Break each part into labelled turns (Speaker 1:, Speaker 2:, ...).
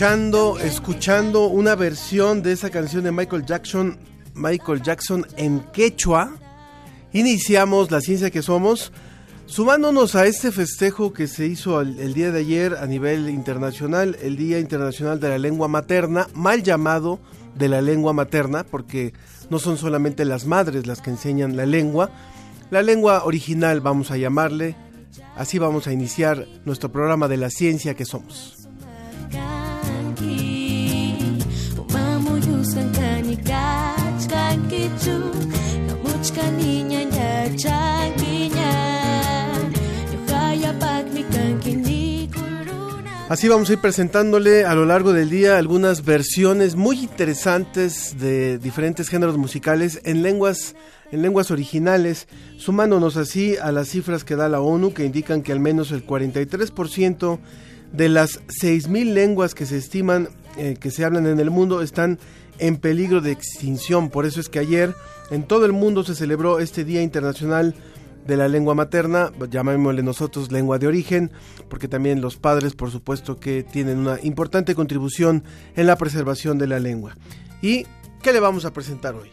Speaker 1: Escuchando, escuchando una versión de esa canción de Michael Jackson, Michael Jackson en quechua, iniciamos la ciencia que somos, sumándonos a este festejo que se hizo el, el, día de ayer a nivel internacional, el Día Internacional de la Lengua Materna, mal llamado de la lengua materna, porque no son solamente las madres las que enseñan la lengua, la lengua original vamos a llamarle, así vamos a iniciar nuestro programa de la ciencia que somos. Así vamos a ir presentándole a lo largo del día algunas versiones muy interesantes de diferentes géneros musicales en lenguas en lenguas originales, sumándonos así a las cifras que da la ONU que indican que al menos el 43% de las 6.000 lenguas que se estiman eh, que se hablan en el mundo están en peligro de extinción. Por eso es que ayer en todo el mundo se celebró este Día Internacional de la lengua materna, llamémosle nosotros lengua de origen, porque también los padres, por supuesto, que tienen una importante contribución en la preservación de la lengua. ¿Y qué le vamos a presentar hoy?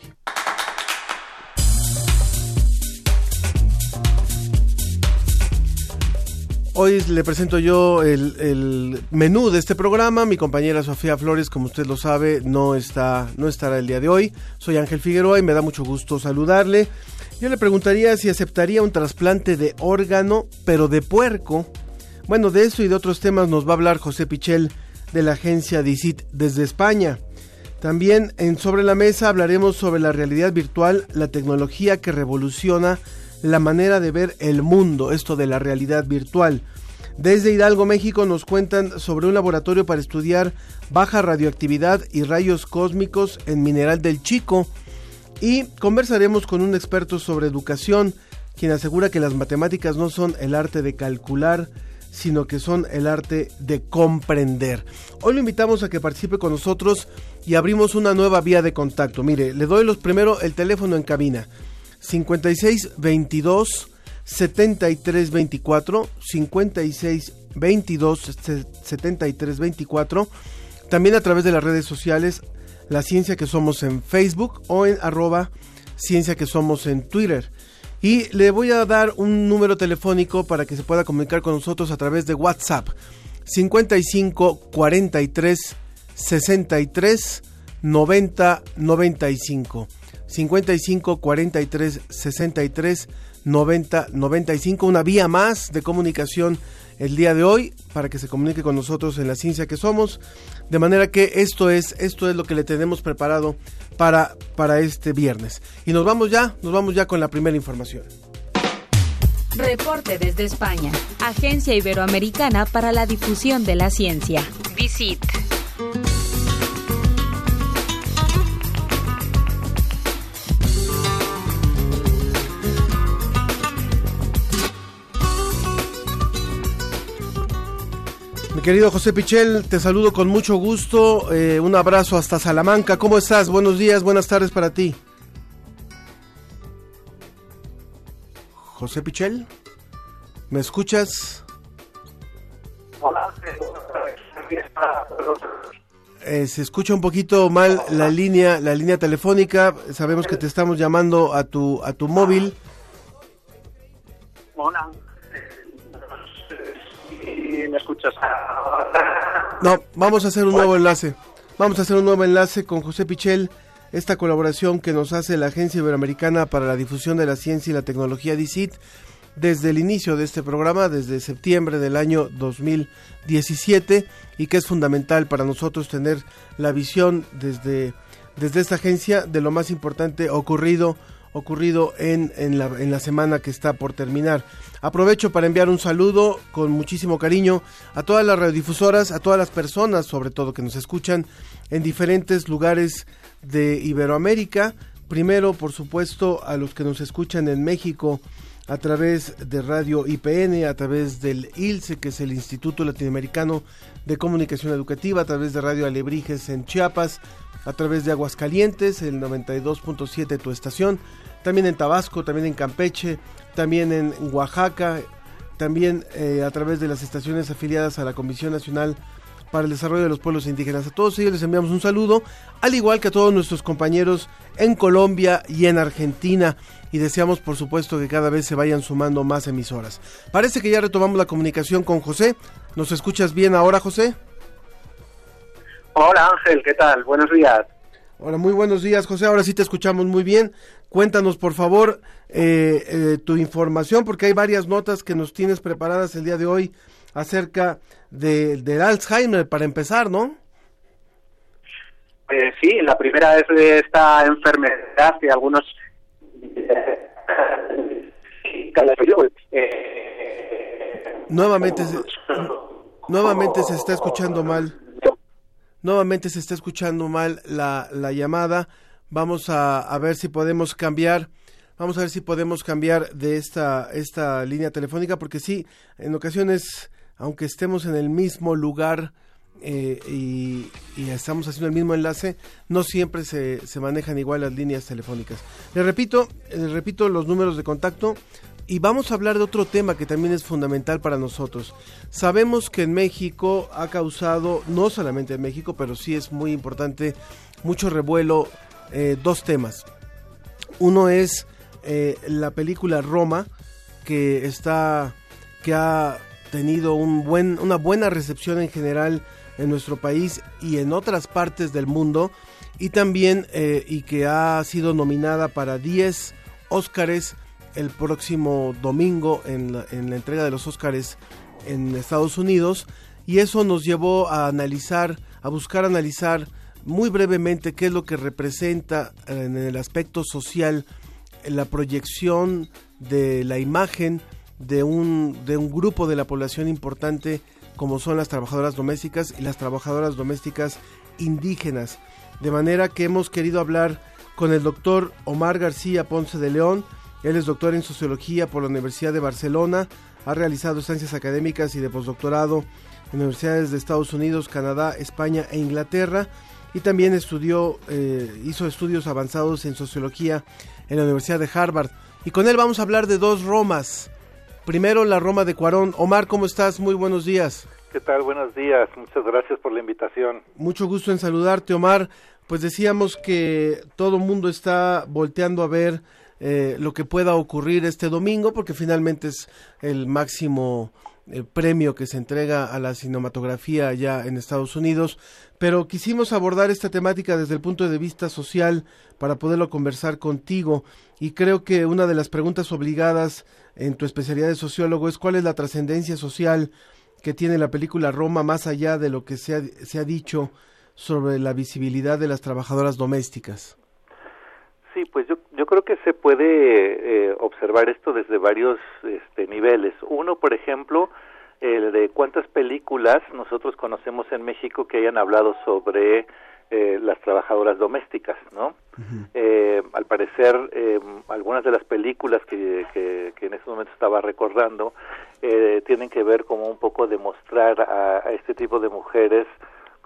Speaker 1: Hoy le presento yo el, menú de este programa. Mi compañera Sofía Flores, como usted lo sabe, no está, no estará el día de hoy. Soy Ángel Figueroa y me da mucho gusto saludarle. Yo le preguntaría si aceptaría un trasplante de órgano, pero de puerco. Bueno, de eso y de otros temas nos va a hablar José Pichel de la agencia DICIT desde España. También en Sobre la Mesa hablaremos sobre la realidad virtual, la tecnología que revoluciona la manera de ver el mundo, esto de la realidad virtual. Desde Hidalgo, México, nos cuentan sobre un laboratorio para estudiar baja radioactividad y rayos cósmicos en Mineral del Chico. Y conversaremos con un experto sobre educación, quien asegura que las matemáticas no son el arte de calcular, sino que son el arte de comprender. Hoy lo invitamos a que participe con nosotros y abrimos una nueva vía de contacto. Mire, le doy los primero el teléfono en cabina 56 22 73 24 56 22 73 24 también a través de las redes sociales la ciencia que somos en Facebook o en arroba ciencia que somos en Twitter. Y le voy a dar un número telefónico para que se pueda comunicar con nosotros a través de WhatsApp. 55 43 63 90 95 55 43 63 90 95. Una vía más de comunicación el día de hoy para que se comunique con nosotros en la ciencia que somos. De manera que esto es, esto es lo que le tenemos preparado para, para este viernes. Y nos vamos ya, nos vamos ya con la primera información.
Speaker 2: Reporte desde España. Agencia Iberoamericana para la Difusión de la Ciencia. Visit.
Speaker 1: Querido José Pichel, te saludo con mucho gusto. Eh, un abrazo hasta Salamanca. ¿Cómo estás? Buenos días, buenas tardes para ti. José Pichel, ¿me escuchas?
Speaker 3: Hola.
Speaker 1: Eh, se escucha un poquito mal la línea, la línea telefónica. Sabemos que te estamos llamando a tu a tu móvil.
Speaker 3: Hola. ¿Y me escuchas?
Speaker 1: No, vamos a hacer un nuevo enlace. Vamos a hacer un nuevo enlace con José Pichel. Esta colaboración que nos hace la Agencia Iberoamericana para la Difusión de la Ciencia y la Tecnología DICIT desde el inicio de este programa, desde septiembre del año 2017, y que es fundamental para nosotros tener la visión desde, desde esta agencia de lo más importante ocurrido ocurrido en, en, la, en la semana que está por terminar. Aprovecho para enviar un saludo con muchísimo cariño a todas las radiodifusoras, a todas las personas sobre todo que nos escuchan en diferentes lugares de Iberoamérica. Primero, por supuesto, a los que nos escuchan en México a través de Radio IPN, a través del ILSE, que es el Instituto Latinoamericano de Comunicación Educativa, a través de Radio Alebrijes en Chiapas, a través de Aguascalientes, el 92.7 tu estación, también en Tabasco, también en Campeche, también en Oaxaca, también eh, a través de las estaciones afiliadas a la Comisión Nacional para el Desarrollo de los Pueblos Indígenas. A todos ellos les enviamos un saludo, al igual que a todos nuestros compañeros en Colombia y en Argentina. Y deseamos, por supuesto, que cada vez se vayan sumando más emisoras. Parece que ya retomamos la comunicación con José. ¿Nos escuchas bien ahora, José?
Speaker 3: Hola Ángel, ¿qué tal? Buenos días.
Speaker 1: Hola, muy buenos días, José. Ahora sí te escuchamos muy bien. Cuéntanos, por favor, eh, eh, tu información, porque hay varias notas que nos tienes preparadas el día de hoy acerca de, del Alzheimer, para empezar, ¿no?
Speaker 3: Eh, sí, la primera es de esta enfermedad que algunos...
Speaker 1: nuevamente, se, nuevamente se está escuchando mal. Nuevamente se está escuchando mal la, la llamada. Vamos a, a, ver si podemos cambiar. Vamos a ver si podemos cambiar de esta, esta línea telefónica, porque sí, en ocasiones, aunque estemos en el mismo lugar eh, y, y, estamos haciendo el mismo enlace, no siempre se, se manejan igual las líneas telefónicas. Le repito, les repito los números de contacto y vamos a hablar de otro tema que también es fundamental para nosotros. Sabemos que en México ha causado, no solamente en México, pero sí es muy importante, mucho revuelo, eh, dos temas. Uno es eh, la película Roma, que está, que ha tenido un buen, una buena recepción en general en nuestro país y en otras partes del mundo, y también, eh, y que ha sido nominada para 10 Óscares el próximo domingo en la, en la entrega de los Óscares en Estados Unidos y eso nos llevó a analizar, a buscar analizar muy brevemente qué es lo que representa en el aspecto social la proyección de la imagen de un, de un grupo de la población importante como son las trabajadoras domésticas y las trabajadoras domésticas indígenas. De manera que hemos querido hablar con el doctor Omar García Ponce de León, él es doctor en sociología por la Universidad de Barcelona, ha realizado estancias académicas y de postdoctorado en universidades de Estados Unidos, Canadá, España e Inglaterra y también estudió, eh, hizo estudios avanzados en sociología en la Universidad de Harvard. Y con él vamos a hablar de dos Romas. Primero la Roma de Cuarón. Omar, ¿cómo estás? Muy buenos días.
Speaker 4: ¿Qué tal? Buenos días. Muchas gracias por la invitación.
Speaker 1: Mucho gusto en saludarte, Omar. Pues decíamos que todo el mundo está volteando a ver eh, lo que pueda ocurrir este domingo, porque finalmente es el máximo eh, premio que se entrega a la cinematografía allá en Estados Unidos, pero quisimos abordar esta temática desde el punto de vista social para poderlo conversar contigo y creo que una de las preguntas obligadas en tu especialidad de sociólogo es cuál es la trascendencia social que tiene la película Roma más allá de lo que se ha, se ha dicho sobre la visibilidad de las trabajadoras domésticas.
Speaker 4: Sí, pues yo, yo creo que se puede eh, observar esto desde varios este, niveles. Uno, por ejemplo, el de cuántas películas nosotros conocemos en México que hayan hablado sobre eh, las trabajadoras domésticas, ¿no? Eh, al parecer, eh, algunas de las películas que, que, que en este momento estaba recordando eh, tienen que ver como un poco de mostrar a, a este tipo de mujeres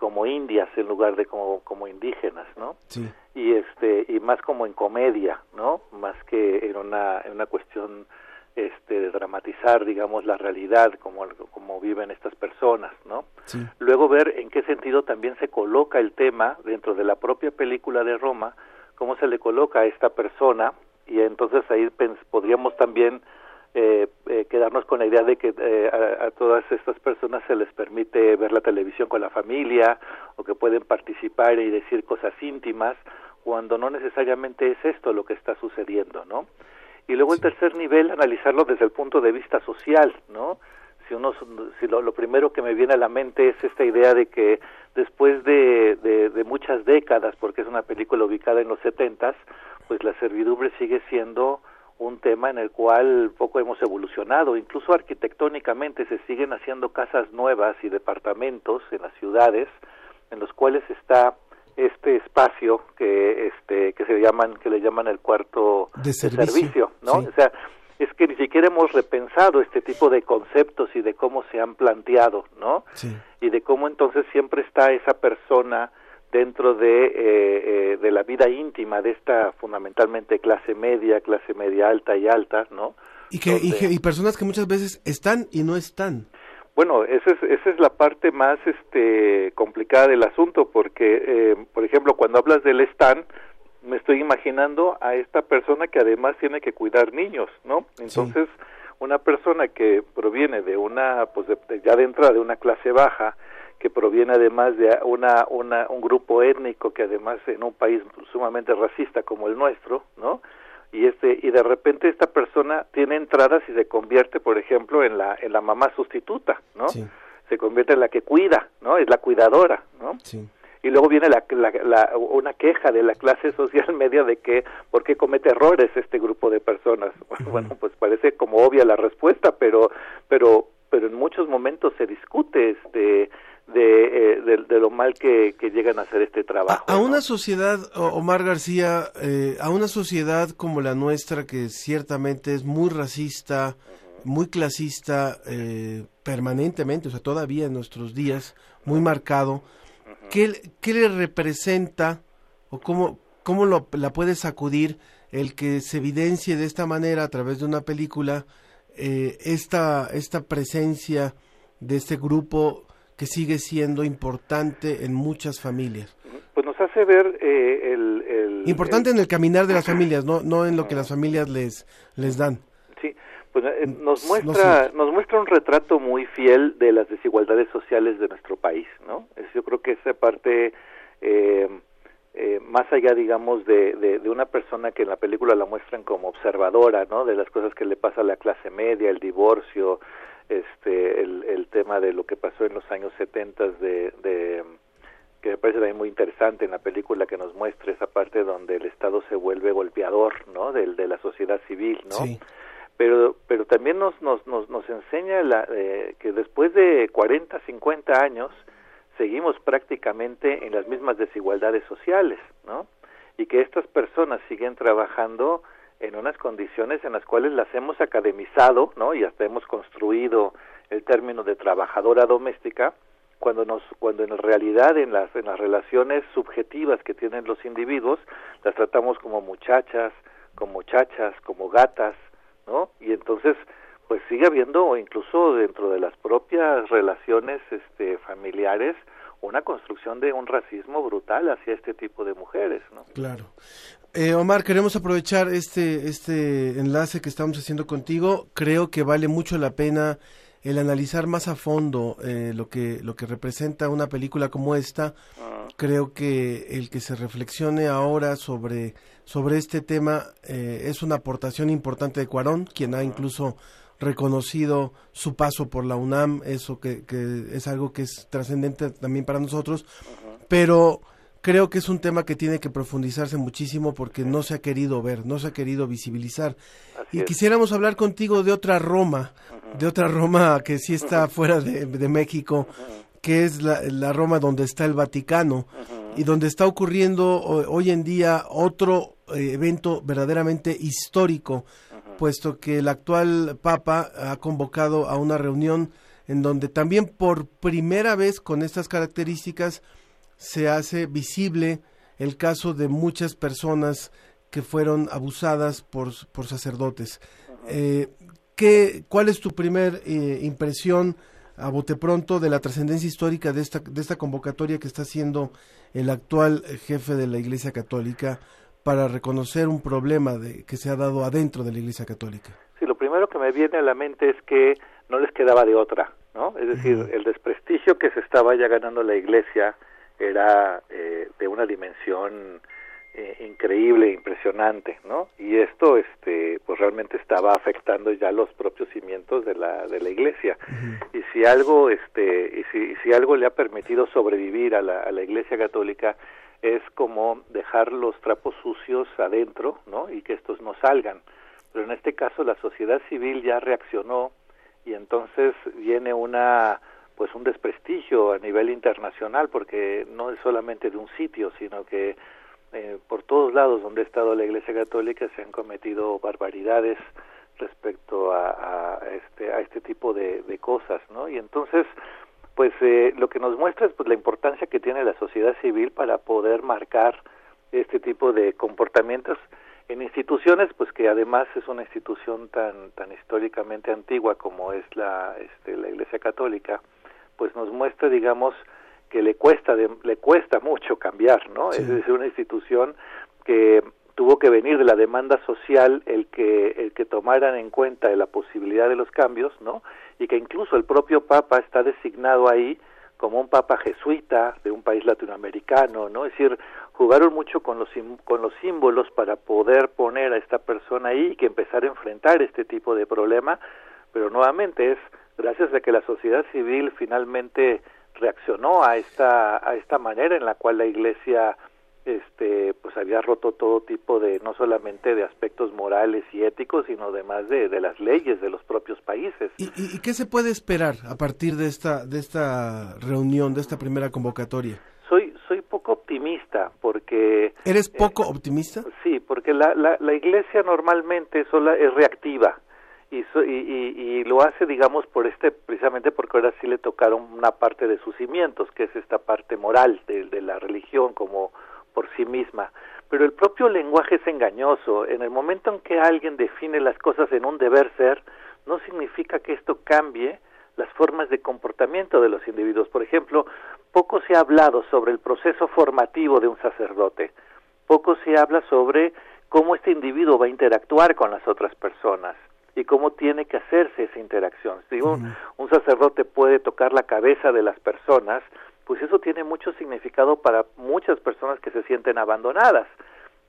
Speaker 4: como indias en lugar de como, como indígenas, ¿no?
Speaker 1: Sí.
Speaker 4: y este y más como en comedia no más que en una en una cuestión este de dramatizar digamos la realidad como como viven estas personas no
Speaker 1: Sí.
Speaker 4: luego ver en qué sentido también se coloca el tema dentro de la propia película de Roma cómo se le coloca a esta persona y entonces ahí podríamos también eh, eh, quedarnos con la idea de que eh, a, a todas estas personas se les permite ver la televisión con la familia o que pueden participar y decir cosas íntimas cuando no necesariamente es esto lo que está sucediendo, ¿no? Y luego el tercer nivel, analizarlo desde el punto de vista social, ¿no? Si uno, si lo, lo primero que me viene a la mente es esta idea de que después de, de, de muchas décadas, porque es una película ubicada en los setentas, pues la servidumbre sigue siendo un tema en el cual poco hemos evolucionado, incluso arquitectónicamente se siguen haciendo casas nuevas y departamentos en las ciudades en los cuales está este espacio que este que se llaman que le llaman el cuarto
Speaker 1: De servicio,
Speaker 4: ¿no?
Speaker 1: sí.
Speaker 4: O sea, es que ni siquiera hemos repensado este tipo de conceptos y de cómo se han planteado, ¿no?
Speaker 1: Sí.
Speaker 4: y de cómo entonces siempre está esa persona dentro de, eh, eh, de la vida íntima de esta fundamentalmente clase media, clase media alta y alta, ¿no?
Speaker 1: Y, que, y,
Speaker 4: Donde-
Speaker 1: que- y personas que muchas veces están y no están.
Speaker 4: Bueno, esa es, esa es la parte más este, complicada del asunto, porque, eh, por ejemplo, cuando hablas del stand, me estoy imaginando a esta persona que además tiene que cuidar niños, ¿no? Entonces, una persona que proviene de una, pues de- de- ya de entrada de una clase baja, que proviene además de una, una, un grupo étnico que además en un país sumamente racista como el nuestro, ¿no? y este y de repente esta persona tiene entradas y se convierte por ejemplo en la en la mamá sustituta no
Speaker 1: Sí.
Speaker 4: se convierte en la que cuida no es la cuidadora no
Speaker 1: Sí.
Speaker 4: y luego viene la, la- la- una queja de la clase social media de que por qué comete errores este grupo de personas bueno pues parece como obvia la respuesta pero pero pero en muchos momentos se discute este de, eh, de, de lo mal que, que llegan a hacer este trabajo
Speaker 1: A, a
Speaker 4: ¿no?
Speaker 1: una sociedad, Omar García, eh, a una sociedad como la nuestra, que ciertamente es muy racista, muy clasista, eh, permanentemente, o sea, todavía en nuestros días, muy marcado, ¿qué, le- qué le representa o cómo, cómo lo- la puede sacudir el que se evidencie de esta manera a través de una película eh, esta, esta presencia de este grupo que sigue siendo importante en muchas familias?
Speaker 4: pues nos hace ver eh, el, el-
Speaker 1: Importante
Speaker 4: el-
Speaker 1: en el caminar de las familias, no, no en lo que las familias les, les dan.
Speaker 4: Sí, pues eh, nos
Speaker 1: No
Speaker 4: muestra
Speaker 1: sé.
Speaker 4: nos muestra un retrato muy fiel de las desigualdades sociales de nuestro país, ¿no? Es, yo creo que esa parte eh, eh, más allá, digamos, de, de, de una persona que en la película la muestran como observadora, ¿no? De las cosas que le pasa a la clase media, el divorcio, este, el, el tema de lo que pasó en los años 70 de, de que me parece también muy interesante en la película que nos muestra esa parte donde el Estado se vuelve golpeador, ¿no? Del, de la sociedad civil, ¿no?
Speaker 1: Sí.
Speaker 4: pero pero también nos nos nos, nos enseña la, eh, que después de 40 50 años seguimos prácticamente en las mismas desigualdades sociales no y que estas personas siguen trabajando en unas condiciones en las cuales las hemos academizado no y hasta hemos construido el término de trabajadora doméstica cuando nos cuando en realidad en las en las relaciones subjetivas que tienen los individuos las tratamos como muchachas como muchachas como gatas ¿no? Y entonces, pues sigue habiendo, incluso dentro de las propias relaciones este, familiares, una construcción de un racismo brutal hacia este tipo de mujeres, ¿no?
Speaker 1: Claro. Eh, Omar, queremos aprovechar este, este enlace que estamos haciendo contigo. Creo que vale mucho la pena el analizar más a fondo eh, lo, que, lo que representa una película como esta. Creo que el que se reflexione ahora sobre, sobre este tema eh, es una aportación importante de Cuarón, quien ha incluso reconocido su paso por la UNAM, eso que, que es algo que es trascendente también para nosotros, pero creo que es un tema que tiene que profundizarse muchísimo porque no se ha querido ver, no se ha querido visibilizar.
Speaker 4: Así
Speaker 1: y
Speaker 4: es.
Speaker 1: quisiéramos hablar contigo de otra Roma, de otra Roma que sí está fuera de, de México, que es la, la Roma donde está el Vaticano. y donde está ocurriendo hoy en día otro eh, evento verdaderamente histórico, puesto que el actual Papa ha convocado a una reunión en donde también por primera vez con estas características se hace visible el caso de muchas personas que fueron abusadas por, por sacerdotes. Eh, ¿qué, ¿Cuál es tu primer eh, impresión a bote pronto de la trascendencia histórica de esta, de esta convocatoria que está haciendo el actual jefe de la Iglesia Católica para reconocer un problema de, que se ha dado adentro de la Iglesia Católica?
Speaker 4: Sí, lo primero que me viene a la mente es que no les quedaba de otra, ¿no? Es decir, el desprestigio que se estaba ya ganando la Iglesia era eh, de una dimensión eh, increíble, impresionante, ¿no? Y esto, este, pues realmente estaba afectando ya los propios cimientos de la de la Iglesia. Y si algo, este, y si, si algo le ha permitido sobrevivir a la, a la Iglesia Católica es como dejar los trapos sucios adentro, ¿no? Y que estos no salgan. Pero en este caso la sociedad civil ya reaccionó y entonces viene una pues un desprestigio a nivel internacional porque no es solamente de un sitio, sino que eh, por todos lados donde ha estado la Iglesia Católica se han cometido barbaridades respecto a, este a este tipo de, cosas, ¿no? Y entonces pues eh, lo que nos muestra es pues la importancia que tiene la sociedad civil para poder marcar este tipo de comportamientos en instituciones pues que además es una institución tan tan históricamente antigua como es la este, la Iglesia Católica pues nos muestra digamos que le cuesta le cuesta mucho cambiar no es decir una institución que tuvo que venir de la demanda social el que el que tomaran en cuenta la posibilidad de los cambios no y que incluso el propio papa está designado ahí como un papa jesuita de un país latinoamericano, ¿no? Es decir, jugaron mucho con los con los símbolos para poder poner a esta persona ahí y que empezar a enfrentar este tipo de problema, pero nuevamente es gracias a que la sociedad civil finalmente reaccionó a esta a esta manera en la cual la Iglesia este pues había roto todo tipo de no solamente de aspectos morales y éticos sino además de, de las leyes de los propios países.
Speaker 1: ¿Y, ¿Y, qué se puede esperar a partir de esta de esta reunión de esta primera convocatoria
Speaker 4: soy soy poco optimista porque
Speaker 1: eres poco eh, optimista
Speaker 4: sí porque la, la, la iglesia normalmente sola es reactiva y, y, y, lo hace digamos por este precisamente porque ahora sí le tocaron una parte de sus cimientos que es esta parte moral de, de la religión como por sí misma. Pero el propio lenguaje es engañoso. En el momento en que alguien define las cosas en un deber ser, no significa que esto cambie las formas de comportamiento de los individuos. Por ejemplo, poco se ha hablado sobre el proceso formativo de un sacerdote. Poco se habla sobre cómo este individuo va a interactuar con las otras personas y cómo tiene que hacerse esa interacción. Si un, un sacerdote puede tocar la cabeza de las personas, pues eso tiene mucho significado para muchas personas que se sienten abandonadas.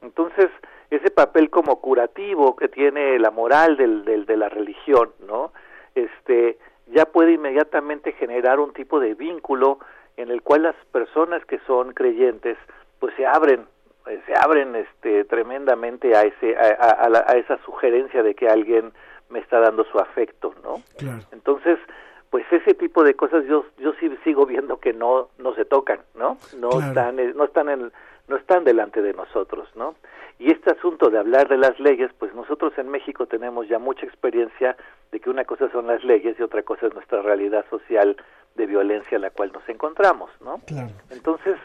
Speaker 4: Entonces, ese papel como curativo que tiene la moral del, del, de la religión, ¿no? Este, ya puede inmediatamente generar un tipo de vínculo en el cual las personas que son creyentes, pues se abren, eh, se abren este, tremendamente a, ese, a, a, a esa sugerencia de que alguien me está dando su afecto, ¿no?
Speaker 1: Claro.
Speaker 4: Entonces, pues ese tipo de cosas yo yo sí sigo viendo que no no se tocan no no
Speaker 1: Claro.
Speaker 4: están eh, no están en, no están delante de nosotros no y este asunto de hablar de las leyes pues nosotros en México tenemos ya mucha experiencia de que una cosa son las leyes y otra cosa es nuestra realidad social de violencia en la cual nos encontramos no
Speaker 1: Claro.
Speaker 4: entonces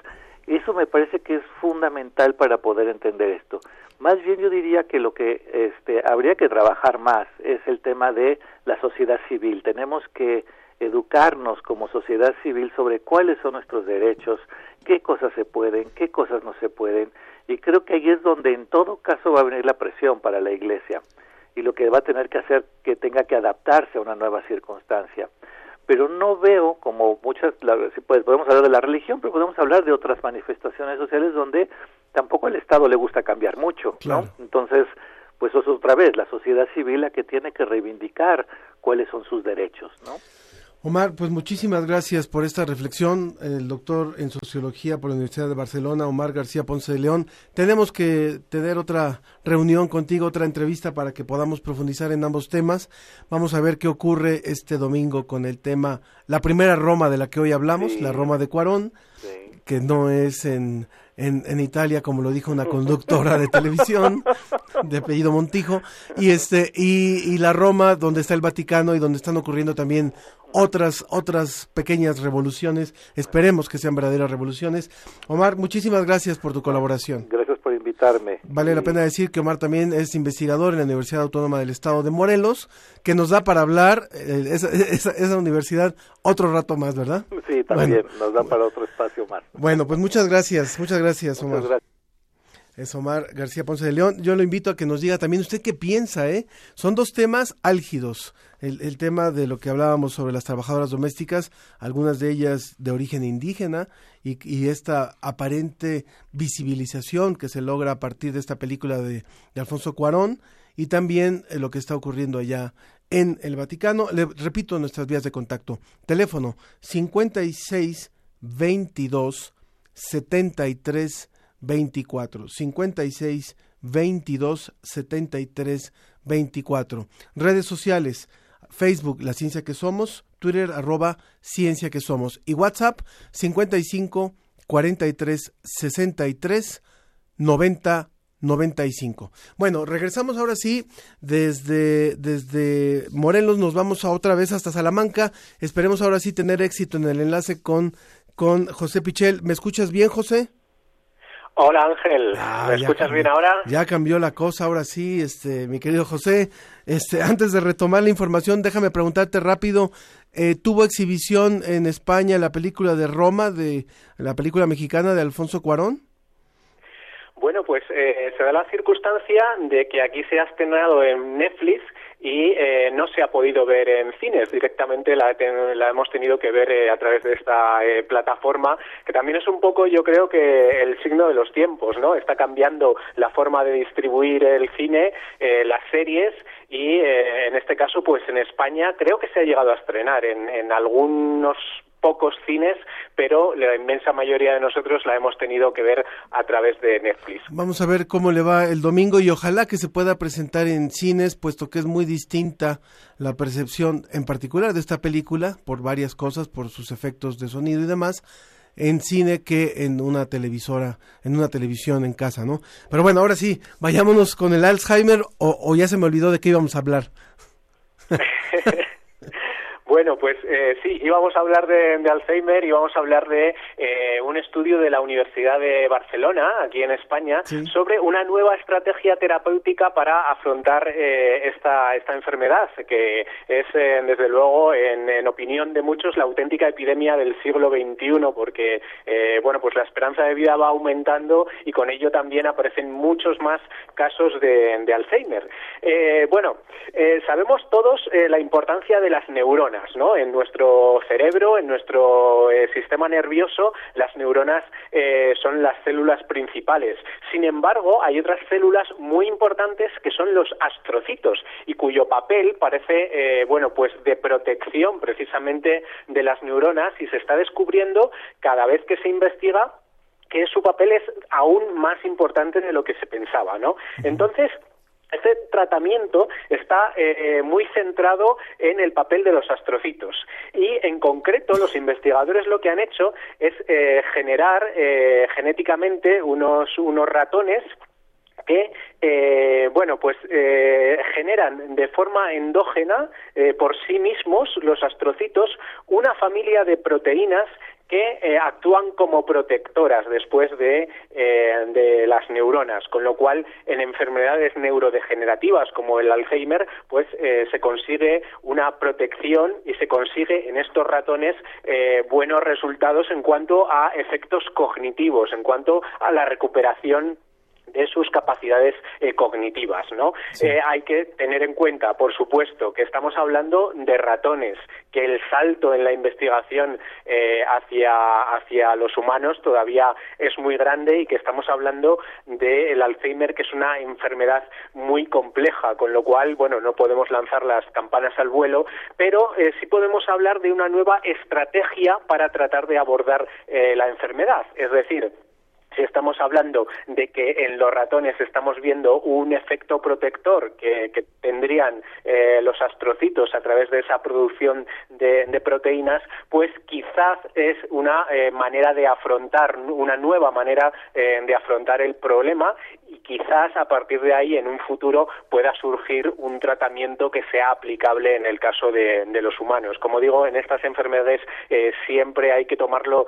Speaker 4: eso me parece que es fundamental para poder entender esto. Más bien yo diría que lo que este, habría que trabajar más es el tema de la sociedad civil. Tenemos que educarnos como sociedad civil sobre cuáles son nuestros derechos, qué cosas se pueden, qué cosas no se pueden. Y creo que ahí es donde en todo caso va a venir la presión para la Iglesia y lo que va a tener que hacer que tenga que adaptarse a una nueva circunstancia pero no veo como muchas, pues podemos hablar de la religión, pero podemos hablar de otras manifestaciones sociales donde tampoco al Estado le gusta cambiar mucho,
Speaker 1: Claro.
Speaker 4: ¿no? Entonces, pues eso es otra vez la sociedad civil la que tiene que reivindicar cuáles son sus derechos, ¿no?
Speaker 1: Omar, pues muchísimas gracias por esta reflexión. El doctor en sociología por la Universidad de Barcelona, Omar García Ponce de León. Tenemos que tener otra reunión contigo, otra entrevista para que podamos profundizar en ambos temas. Vamos a ver qué ocurre este domingo con el tema, la primera Roma de la que hoy hablamos,
Speaker 4: Sí.
Speaker 1: la Roma de Cuarón.
Speaker 4: Sí.
Speaker 1: Que no es en, en, en Italia, como lo dijo una conductora de televisión de apellido Montijo, y este y, y la Roma, donde está el Vaticano y donde están ocurriendo también otras otras pequeñas revoluciones. Esperemos que sean verdaderas revoluciones. Omar, muchísimas gracias por tu colaboración.
Speaker 4: Gracias invitarme.
Speaker 1: Vale la pena decir que Omar también es investigador en la Universidad Autónoma del Estado de Morelos, que nos da para hablar eh, esa, esa, esa universidad otro rato más, ¿verdad?
Speaker 4: Sí, también nos dan para otro espacio más.
Speaker 1: Bueno, pues muchas gracias, muchas gracias, Omar.
Speaker 4: Muchas gracias.
Speaker 1: Es Omar García Ponce de León. Yo lo invito a que nos diga también usted qué piensa, ¿eh? Son dos temas álgidos. El, tema de lo que hablábamos sobre las trabajadoras domésticas, algunas de ellas de origen indígena, y, esta aparente visibilización que se logra a partir de esta película de, de Alfonso Cuarón, y también eh, lo que está ocurriendo allá en el Vaticano. Le repito nuestras vías de contacto. Teléfono 56 22 73 24 56 22 73 24 redes sociales Facebook La Ciencia que Somos Twitter arroba Ciencia que Somos y WhatsApp 55 43 63 90 95. Bueno, regresamos ahora sí desde, desde Morelos, nos vamos a otra vez hasta Salamanca. Esperemos ahora sí tener éxito en el enlace con, con José Pichel. ¿Me escuchas bien, José?
Speaker 5: Hola Ángel, ah, ¿me escuchas bien ahora?
Speaker 1: Ya cambió la cosa, ahora sí, este, mi querido José. Este, antes de retomar la información, déjame preguntarte rápido. Eh, ¿Tuvo exhibición en España la película de Roma, de la película mexicana de Alfonso Cuarón?
Speaker 5: Bueno, pues eh, se da la circunstancia de que aquí se ha estrenado en Netflix y eh, no se ha podido ver en cines. Directamente la, la hemos tenido que ver eh, a través de esta eh, plataforma, que también es un poco, yo creo que el signo de los tiempos, ¿no? Está cambiando la forma de distribuir el cine, eh, las series y en este caso, pues en España creo que se ha llegado a estrenar en, en algunos pocos cines, pero la inmensa mayoría de nosotros la hemos tenido que ver a través de Netflix.
Speaker 1: Vamos a ver cómo le va el domingo y ojalá que se pueda presentar en cines, puesto que es muy distinta la percepción en particular de esta película, por varias cosas, por sus efectos de sonido y demás en cine que en una televisora, en una televisión en casa, ¿no? Pero bueno, ahora sí, vayámonos con el Alzheimer o, o ya se me olvidó de qué íbamos a hablar.
Speaker 5: Bueno, pues eh, sí, íbamos a hablar de, de, Alzheimer y vamos a hablar de eh, un estudio de la Universidad de Barcelona, aquí en España, sí. sobre una nueva estrategia terapéutica para afrontar eh, esta, esta enfermedad, que es, eh, desde luego, en, en, opinión de muchos, la auténtica epidemia del siglo XXI, porque, eh, bueno, pues la esperanza de vida va aumentando y con ello también aparecen muchos más casos de, de Alzheimer. Eh, bueno, sabemos todos la importancia de las neuronas. ¿No? En nuestro cerebro, en nuestro eh, sistema nervioso, las neuronas eh, son las células principales. Sin embargo, hay otras células muy importantes que son los astrocitos y cuyo papel parece, eh, bueno, pues de protección precisamente de las neuronas y se está descubriendo cada vez que se investiga que su papel es aún más importante de lo que se pensaba, ¿no? Entonces, este tratamiento está eh, muy centrado en el papel de los astrocitos. Y en concreto los investigadores lo que han hecho es eh, generar eh, genéticamente unos, unos ratones que eh, bueno pues eh, generan de forma endógena eh, por sí mismos los astrocitos una familia de proteínas que eh, actúan como protectoras después de, eh, de, las neuronas, con lo cual en enfermedades neurodegenerativas como el Alzheimer, pues eh, se consigue una protección y se consigue en estos ratones buenos resultados en cuanto a efectos cognitivos, en cuanto a la recuperación de sus capacidades eh, cognitivas, ¿no? Sí. Eh, hay que tener en cuenta, por supuesto, que estamos hablando de ratones, que el salto en la investigación eh, hacia hacia los humanos todavía es muy grande y que estamos hablando del Alzheimer, que es una enfermedad muy compleja, con lo cual, bueno, no podemos lanzar las campanas al vuelo, pero sí podemos hablar de una nueva estrategia para tratar de abordar la enfermedad, es decir, si estamos hablando de que en los ratones estamos viendo un efecto protector que, tendrían eh, los astrocitos a través de esa producción de, proteínas, pues quizás es una eh, manera de afrontar, una nueva manera eh, de afrontar el problema y quizás a partir de ahí en un futuro pueda surgir un tratamiento que sea aplicable en el caso de, los humanos. Como digo, en estas enfermedades siempre hay que tomarlo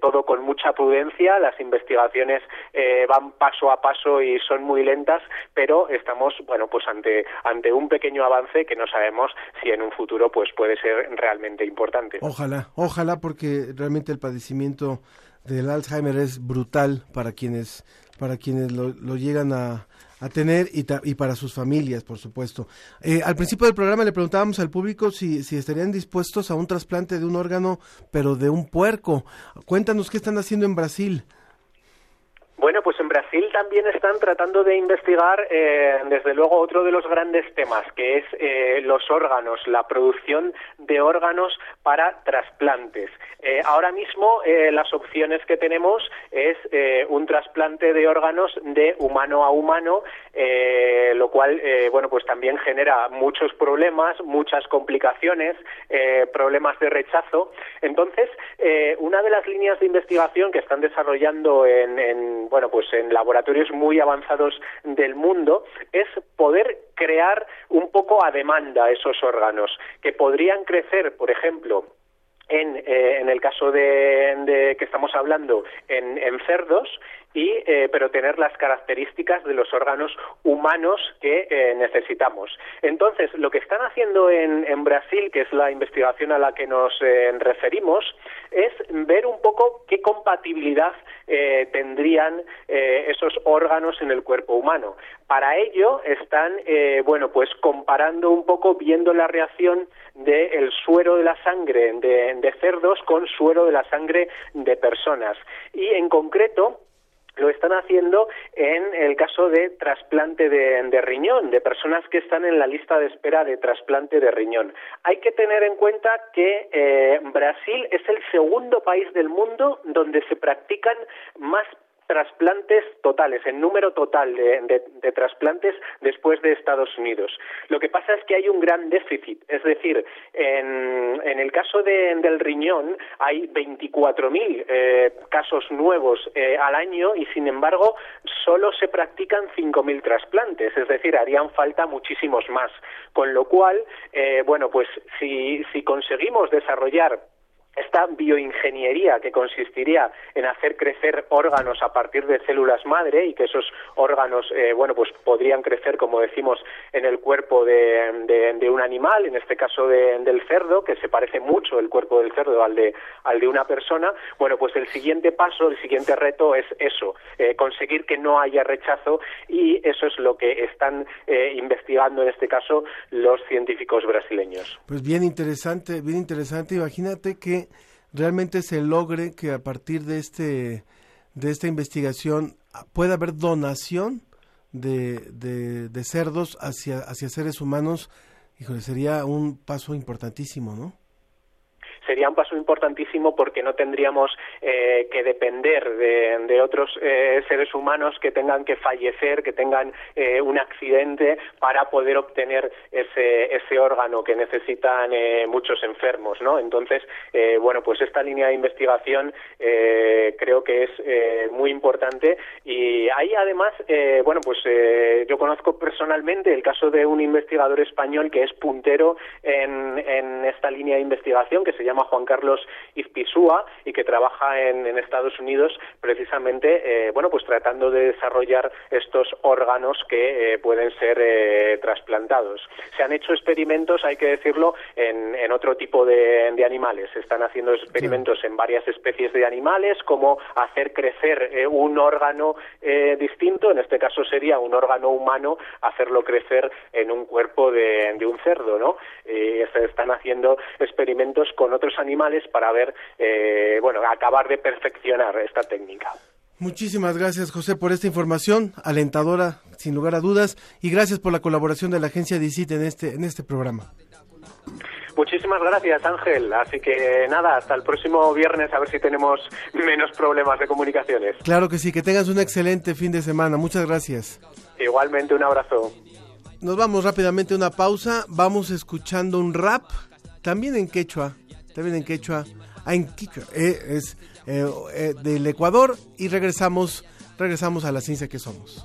Speaker 5: todo con mucha prudencia. Las investigaciones eh, van paso a paso y son muy lentas, pero estamos, bueno, pues ante, ante un pequeño avance que no sabemos si en un futuro pues puede ser realmente importante.
Speaker 1: Ojalá, ojalá, porque realmente el padecimiento del Alzheimer es brutal para quienes, para quienes lo, llegan a, tener y, y, para sus familias, por supuesto. Eh, al principio del programa le preguntábamos al público si, si estarían dispuestos a un trasplante de un órgano, pero de un puerco. Cuéntanos qué están haciendo en Brasil.
Speaker 5: Bueno, pues en Brasil también están tratando de investigar, eh, desde luego, otro de los grandes temas, que es eh, los órganos, la producción de órganos para trasplantes. Eh, ahora mismo las opciones que tenemos es un trasplante de órganos de humano a humano, lo cual, bueno, pues también genera muchos problemas, muchas complicaciones, problemas de rechazo. Entonces, una de las líneas de investigación que están desarrollando en bueno, pues en laboratorios muy avanzados del mundo, es poder crear un poco a demanda esos órganos, que podrían crecer, por ejemplo, en, eh, en, el caso de, que estamos hablando en, en cerdos y eh, pero tener las características de los órganos humanos que eh, necesitamos entonces lo que están haciendo en, Brasil que es la investigación a la que nos referimos es ver un poco qué compatibilidad tendrían esos órganos en el cuerpo humano para ello están bueno pues comparando un poco viendo la reacción del suero de la sangre de, cerdos con suero de la sangre de personas. Y en concreto, lo están haciendo en el caso de trasplante de, riñón, de personas que están en la lista de espera de trasplante de riñón. Hay que tener en cuenta que eh, Brasil es el segundo país del mundo donde se practican más trasplantes totales, en número total de, trasplantes después de Estados Unidos. Lo que pasa es que hay un gran déficit, es decir, en, el caso del riñón hay 24.000 eh, casos nuevos eh, al año y, sin embargo, solo se practican 5.000 trasplantes, es decir, harían falta muchísimos más. Con lo cual, eh, bueno, pues si conseguimos desarrollar esta bioingeniería que consistiría en hacer crecer órganos a partir de células madre y que esos órganos, eh, bueno, pues podrían crecer, como decimos, en el cuerpo de, un animal, en este caso del cerdo, que se parece mucho el cuerpo del cerdo al de, al de una persona. Bueno, pues el siguiente paso, el siguiente reto es eso, eh, conseguir que no haya rechazo y eso es lo que están eh, investigando en este caso los científicos brasileños.
Speaker 1: Pues bien interesante, bien interesante. Imagínate que realmente se logre que a partir de este de esta investigación pueda haber donación de, de, cerdos hacia, hacia seres humanos, híjole, sería un paso importantísimo, ¿no?
Speaker 5: Sería un paso importantísimo porque no tendríamos eh, que depender de, otros eh, seres humanos que tengan que fallecer, que tengan eh, un accidente para poder obtener ese, ese órgano que necesitan muchos enfermos, ¿no? Entonces, bueno, pues esta línea de investigación creo que es muy importante y hay además, bueno, pues yo conozco personalmente el caso de un investigador español que es puntero en esta línea de investigación que se llama Juan Carlos Izpisúa y que trabaja en, Estados Unidos precisamente, eh, bueno, pues tratando de desarrollar estos órganos que eh, pueden ser eh, trasplantados. Se han hecho experimentos, hay que decirlo, en, otro tipo de, animales. Se están haciendo experimentos en varias especies de animales, como hacer crecer un órgano distinto, en este caso sería un órgano humano, hacerlo crecer en un cuerpo de, de un cerdo, ¿no? se están haciendo experimentos con otros animales para ver, eh, bueno, acabar de perfeccionar esta técnica.
Speaker 1: Muchísimas gracias, José, por esta información alentadora, sin lugar a dudas, y gracias por la colaboración de la agencia DICIT en este, en este programa.
Speaker 5: Muchísimas gracias, Ángel. Así que nada, hasta el próximo viernes a ver si tenemos menos problemas de comunicaciones.
Speaker 1: Claro que sí, que tengas un excelente fin de semana. Muchas gracias.
Speaker 5: Igualmente, un abrazo.
Speaker 1: Nos vamos rápidamente a una pausa. Vamos escuchando un rap, también en quechua. También en quechua. Ah, en quechua. Eh, es eh, eh, del Ecuador. Y regresamos, regresamos a la ciencia que somos.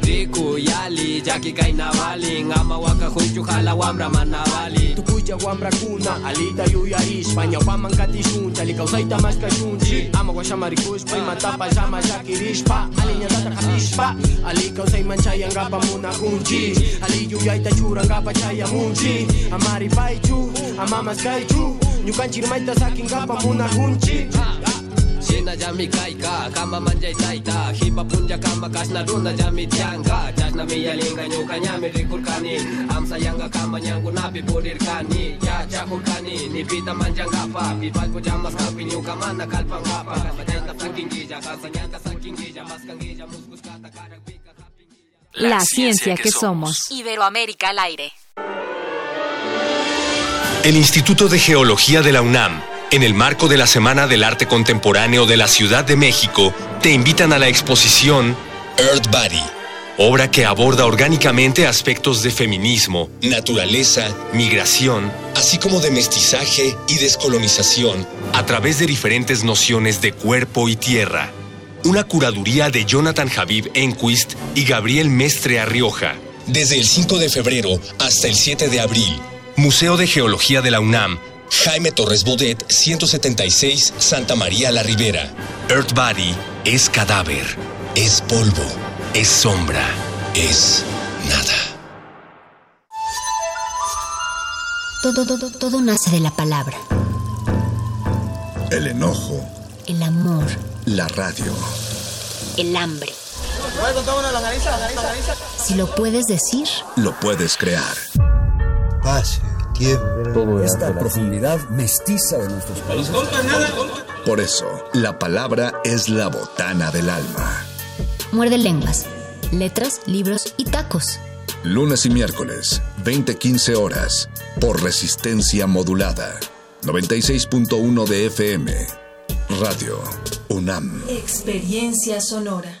Speaker 6: riku yali jaki kainawali ngama wakahuichuhala wambra manawali tukucha wambra kuna alita yuyaish pañahuamankatishuncha likausaytamashkashunchi ama washamarikushpa imatapa llamashakirispa aliñatata qatishpa alikausaymanchayankapa munakunchi aliyuyayta churankapa chayamunchi amaripaychu amamaskaychu ñukanchik mayta sakinkapa munakunchi Shina jami kaika kama taita Hipa punja kama kasna runa jami tianga Jasna miya linga nyuka nyami rikurkani Amsa yanga kama nyangu napi burirkani Ya chakurkani nipita manjangapa. Pipal ko jamas kapi nyuka mana kalpangapa. Kapatenta flankingija kasa nyanga sankingija Maskangija muskus kata karagpika
Speaker 2: La ciencia que somos.
Speaker 7: Iberoamérica al aire.
Speaker 8: El Instituto de Geología de la UNAM en el marco de la Semana del Arte Contemporáneo de la Ciudad de México, te invitan a la exposición Earth Body, obra que aborda orgánicamente aspectos de feminismo, naturaleza, migración, así como de mestizaje y descolonización a través de diferentes nociones de cuerpo y tierra. Una curaduría de Jonathan Habib Enquist y Gabriel Mestre Arrioja. Desde el 5 de febrero hasta el 7 de abril, Museo de Geología de la UNAM Jaime Torres Bodet, 176, Santa María la Ribera. Earth Body es cadáver, es polvo, es sombra, es nada.
Speaker 9: Todo, todo, todo nace de la palabra.
Speaker 10: El enojo.
Speaker 9: El amor.
Speaker 10: La radio.
Speaker 9: El hambre. Si lo puedes decir,
Speaker 10: lo puedes crear.
Speaker 11: Pase,
Speaker 12: Todo esta profundidad mestiza de nuestros países.
Speaker 10: Por eso, la palabra es la botana del alma.
Speaker 9: Muerde lenguas, letras, libros y tacos.
Speaker 10: Lunes y miércoles, 20-15 horas, por resistencia modulada. 96.1 de FM. Radio UNAM.
Speaker 13: Experiencia sonora.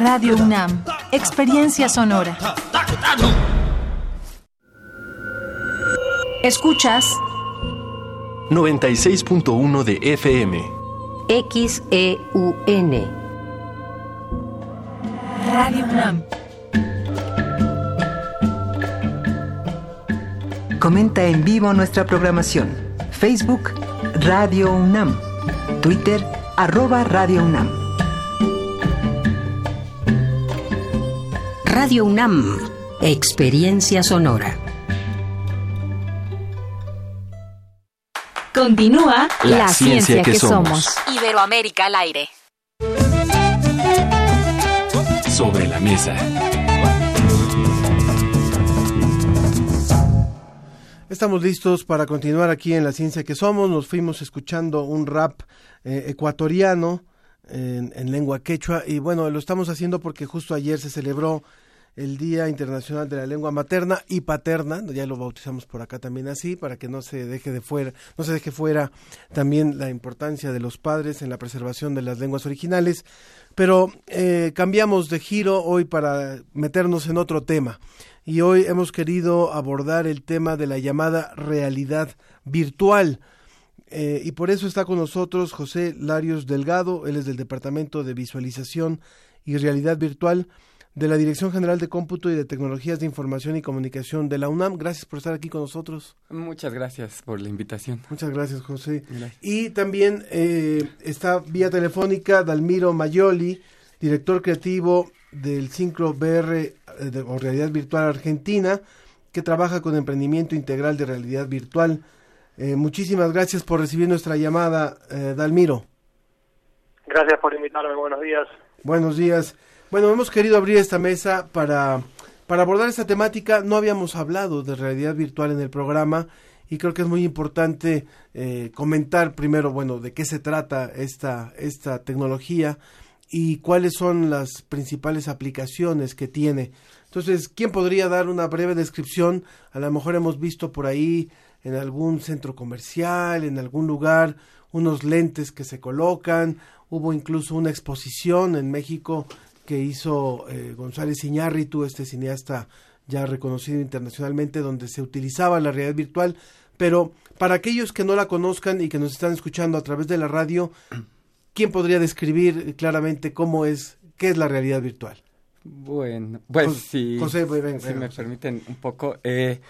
Speaker 13: Radio UNAM. Experiencia sonora. Escuchas
Speaker 8: 96.1 de FM.
Speaker 7: XEUN.
Speaker 13: Radio UNAM.
Speaker 14: Comenta en vivo nuestra programación. Facebook Radio UNAM. Twitter arroba Radio UNAM.
Speaker 7: Radio UNAM. Experiencia sonora.
Speaker 2: Continúa la, ciencia, que, somos.
Speaker 7: Iberoamérica al aire.
Speaker 8: Sobre la mesa.
Speaker 1: Estamos listos para continuar aquí en la ciencia que somos. Nos fuimos escuchando un rap eh, ecuatoriano en, en, lengua quechua y bueno, lo estamos haciendo porque justo ayer se celebró el Día Internacional de la Lengua Materna y Paterna, ya lo bautizamos por acá también así, para que no se deje de fuera, no se deje fuera también la importancia de los padres en la preservación de las lenguas originales. Pero eh, cambiamos de giro hoy para meternos en otro tema. Y hoy hemos querido abordar el tema de la llamada realidad virtual. Eh, y por eso está con nosotros José Larios Delgado, él es del Departamento de Visualización y Realidad Virtual de la Dirección General de Cómputo y de Tecnologías de Información y Comunicación de la UNAM. Gracias por estar aquí con nosotros.
Speaker 15: Muchas gracias por la invitación.
Speaker 1: Muchas gracias, José. Y también eh, está vía telefónica Dalmiro Mayoli, director creativo del Syncro VR eh, o Realidad Virtual Argentina, que trabaja con emprendimiento integral de realidad virtual. Eh, muchísimas gracias por recibir nuestra llamada, Dalmiro.
Speaker 5: Gracias por invitarme. Buenos días.
Speaker 1: Buenos días. Bueno, hemos querido abrir esta mesa para, para abordar esta temática. No habíamos hablado de realidad virtual en el programa y creo que es muy importante eh, comentar primero, bueno, de qué se trata esta, esta tecnología y cuáles son las principales aplicaciones que tiene. Entonces, ¿quién podría dar una breve descripción? A lo mejor hemos visto por ahí en algún centro comercial, en algún lugar, unos lentes que se colocan. Hubo incluso una exposición en México que hizo eh, González Iñárritu, este cineasta ya reconocido internacionalmente, donde se utilizaba la realidad virtual. Pero para aquellos que no la conozcan y que nos están escuchando a través de la radio, ¿quién podría describir claramente cómo es, qué es la realidad virtual?
Speaker 15: Bueno, pues si, si me permiten un poco, eh,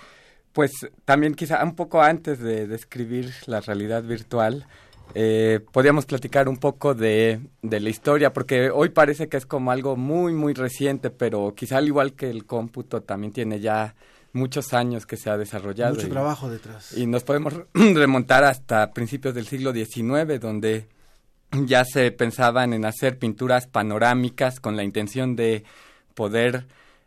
Speaker 15: pues también quizá un poco antes de describir la realidad virtual, eh, podríamos platicar un poco de, de, la historia, porque hoy parece que es como algo muy, muy reciente, pero quizá al igual que el cómputo también tiene ya muchos años que se ha desarrollado.
Speaker 1: Mucho trabajo detrás.
Speaker 15: Y nos podemos remontar hasta principios del siglo XIX, donde ya se pensaban en hacer pinturas panorámicas con la intención de poder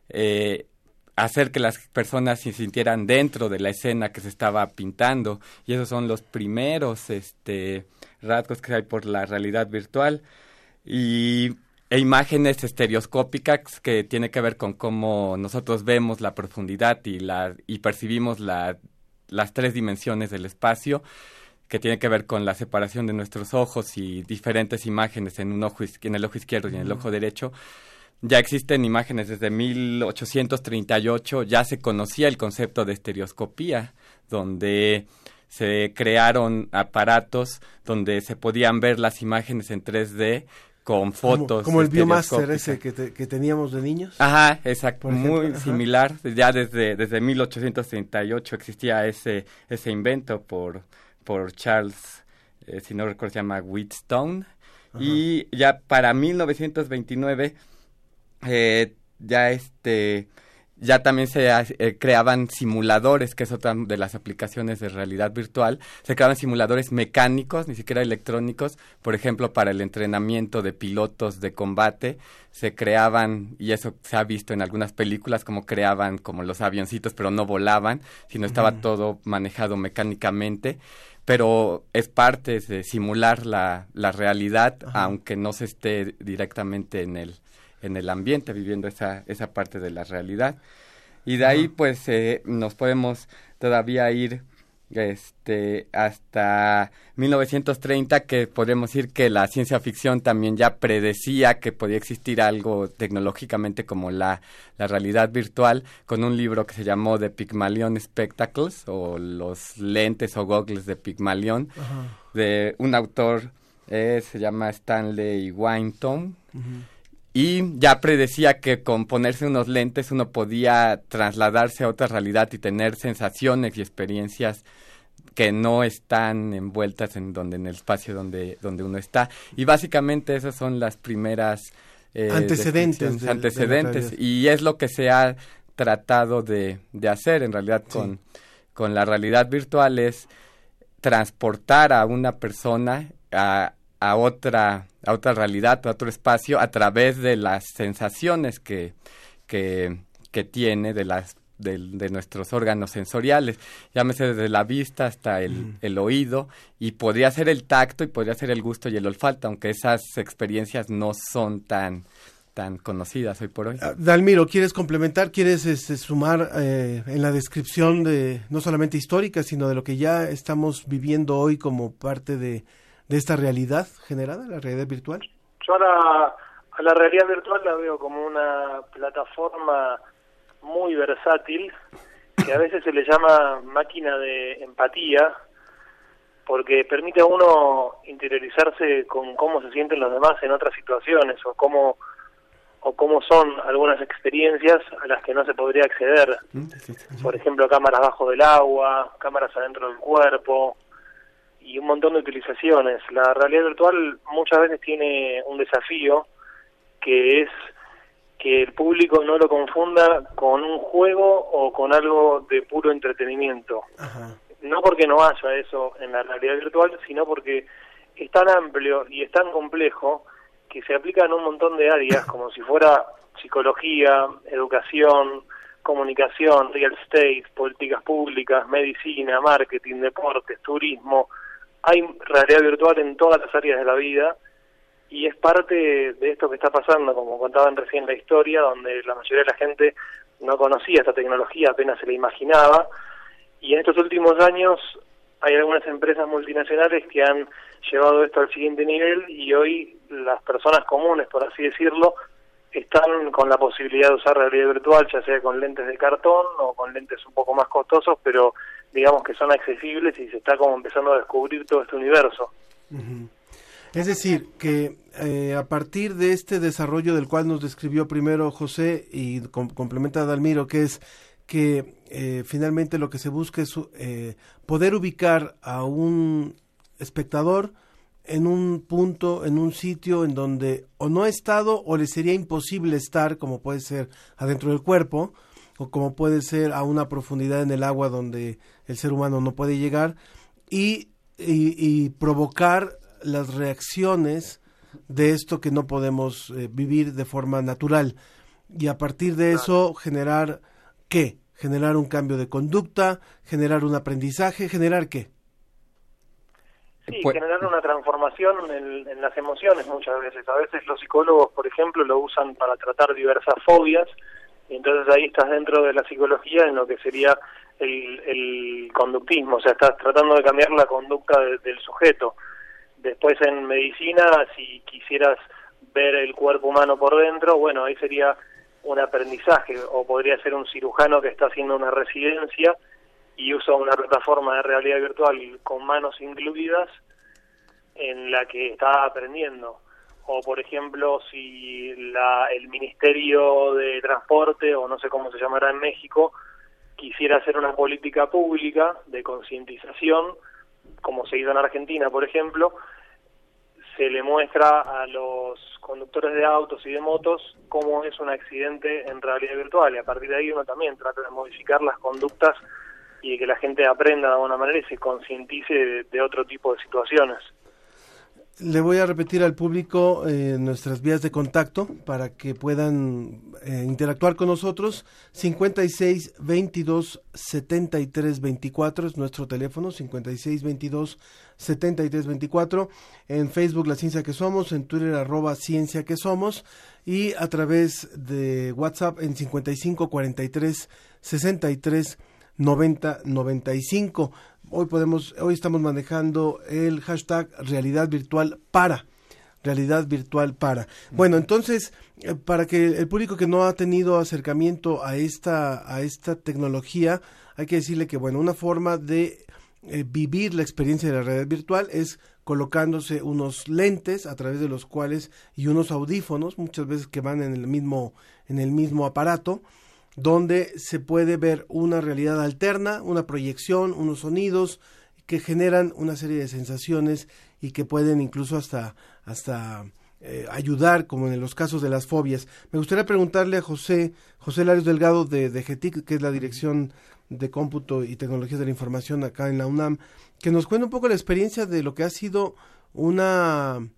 Speaker 15: eh, hacer que las personas se sintieran dentro de la escena que se estaba pintando y esos son los primeros este rasgos que hay por la realidad virtual y e imágenes estereoscópicas que tiene que ver con cómo nosotros vemos la profundidad y la y percibimos la, las tres dimensiones del espacio que tiene que ver con la separación de nuestros ojos y diferentes imágenes en un ojo en el ojo izquierdo y en el ojo derecho. Ya existen imágenes desde 1838, ya se conocía el concepto de estereoscopía, donde se crearon aparatos donde se podían ver las imágenes en 3D con fotos.
Speaker 1: Como, el Biomaster ese que, que, teníamos de niños.
Speaker 15: Ajá, exacto, muy similar. Ya desde, desde 1838 existía ese, ese invento por, por Charles, eh, si no recuerdo, se llama Wheatstone. Y ya para 1929 eh, ya este ya también se eh, creaban simuladores, que es otra de las aplicaciones de realidad virtual, se creaban simuladores mecánicos, ni siquiera electrónicos, por ejemplo, para el entrenamiento de pilotos de combate, se creaban, y eso se ha visto en algunas películas, como creaban como los avioncitos, pero no volaban, sino estaba todo manejado mecánicamente. Pero es parte de simular la, la realidad, aunque no se esté directamente en el, en el ambiente, viviendo esa, esa parte de la realidad. Y de ahí, pues, eh, nos podemos todavía ir este hasta 1930 que podemos decir que la ciencia ficción también ya predecía que podía existir algo tecnológicamente como la, la realidad virtual con un libro que se llamó The Pygmalion Spectacles o los lentes o goggles de Pygmalion de un autor eh, se llama Stanley Winton y ya predecía que con ponerse unos lentes uno podía trasladarse a otra realidad y tener sensaciones y experiencias que no están envueltas en donde en el espacio donde donde uno está. Y básicamente esas son las primeras
Speaker 1: eh, antecedentes
Speaker 15: antecedentes. y es lo que se ha tratado de, de hacer en realidad con con la realidad virtual es transportar a una persona a, a otra a otra realidad, a otro espacio a través de las sensaciones que, que, que tiene de las de, de, nuestros órganos sensoriales, llámese desde la vista hasta el, el, oído, y podría ser el tacto y podría ser el gusto y el olfato, aunque esas experiencias no son tan, tan conocidas hoy por hoy.
Speaker 1: Ah, Dalmiro, ¿quieres complementar? ¿Quieres este, sumar eh, en la descripción de no solamente histórica, sino de lo que ya estamos viviendo hoy como parte de, de esta realidad generada, la realidad virtual?
Speaker 16: Yo a la, a la realidad virtual la veo como una plataforma muy versátil que a veces se le llama máquina de empatía porque permite a uno interiorizarse con cómo se sienten los demás en otras situaciones o cómo o cómo son algunas experiencias a las que no se podría acceder. Por ejemplo, cámaras bajo del agua, cámaras adentro del cuerpo y un montón de utilizaciones. La realidad virtual muchas veces tiene un desafío que es que el público no lo confunda con un juego o con algo de puro entretenimiento. No porque no haya eso en la realidad virtual, sino porque es tan amplio y es tan complejo que se aplica en un montón de áreas, como si fuera psicología, educación, comunicación, real estate, políticas públicas, medicina, marketing, deportes, turismo. Hay realidad virtual en todas las áreas de la vida y es parte de esto que está pasando, como contaban recién la historia, donde la mayoría de la gente no conocía esta tecnología, apenas se la imaginaba, y en estos últimos años hay algunas empresas multinacionales que han llevado esto al siguiente nivel y hoy las personas comunes, por así decirlo, están con la posibilidad de usar realidad virtual, ya sea con lentes de cartón o con lentes un poco más costosos, pero digamos que son accesibles y se está como empezando a descubrir todo este universo.
Speaker 1: Es decir, que eh, a partir de este desarrollo del cual nos describió primero José y complementa a Dalmiro, que es que eh, finalmente lo que se busca es eh, poder ubicar a un espectador en un punto, en un sitio en donde o no ha estado o le sería imposible estar, como puede ser adentro del cuerpo, o como puede ser a una profundidad en el agua donde el ser humano no puede llegar, y, y provocar las reacciones de esto que no podemos eh, vivir de forma natural. Y a partir de eso generar qué generar un cambio de conducta generar un aprendizaje generar qué
Speaker 16: sí pues generar una transformación en, en, las emociones muchas veces. A veces los psicólogos por ejemplo lo usan para tratar diversas fobias entonces ahí estás dentro de la psicología en lo que sería el, el conductismo o sea estás tratando de cambiar la conducta del sujeto Después en medicina, si quisieras ver el cuerpo humano por dentro, bueno, ahí sería un aprendizaje, o podría ser un cirujano que está haciendo una residencia y usa una plataforma de realidad virtual con manos incluidas en la que está aprendiendo. O, por ejemplo, si la, el Ministerio de Transporte, o no sé cómo se llamará en México, quisiera hacer una política pública de concientización, como se hizo en Argentina, por ejemplo, se le muestra a los conductores de autos y de motos cómo es un accidente en realidad virtual y a partir de ahí uno también trata de modificar las conductas y que la gente aprenda de alguna manera y se concientice de, otro tipo de situaciones.
Speaker 1: Le voy a repetir al público eh, nuestras vías de contacto para que puedan eh, interactuar con nosotros. 56 22 73 24 es nuestro teléfono. 56 22 73 24. En Facebook La Ciencia que Somos. En Twitter arroba Ciencia que Somos. Y a través de WhatsApp en 55 43 63 90 95 hoy podemos, hoy estamos manejando el hashtag realidad virtual para realidad virtual para. Bueno, entonces, eh, para que el público que no ha tenido acercamiento a esta, a esta tecnología, hay que decirle que, bueno, una forma de eh, vivir la experiencia de la realidad virtual es colocándose unos lentes a través de los cuales y unos audífonos, muchas veces que van en el mismo, en el mismo aparato, donde se puede ver una realidad alterna, una proyección, unos sonidos que generan una serie de sensaciones y que pueden incluso hasta, hasta eh, ayudar, como en los casos de las fobias. Me gustaría preguntarle a José, José Larios Delgado de, de GETIC, que es la Dirección de Cómputo y Tecnologías de la Información acá en la UNAM, que nos cuente un poco la experiencia de lo que ha sido una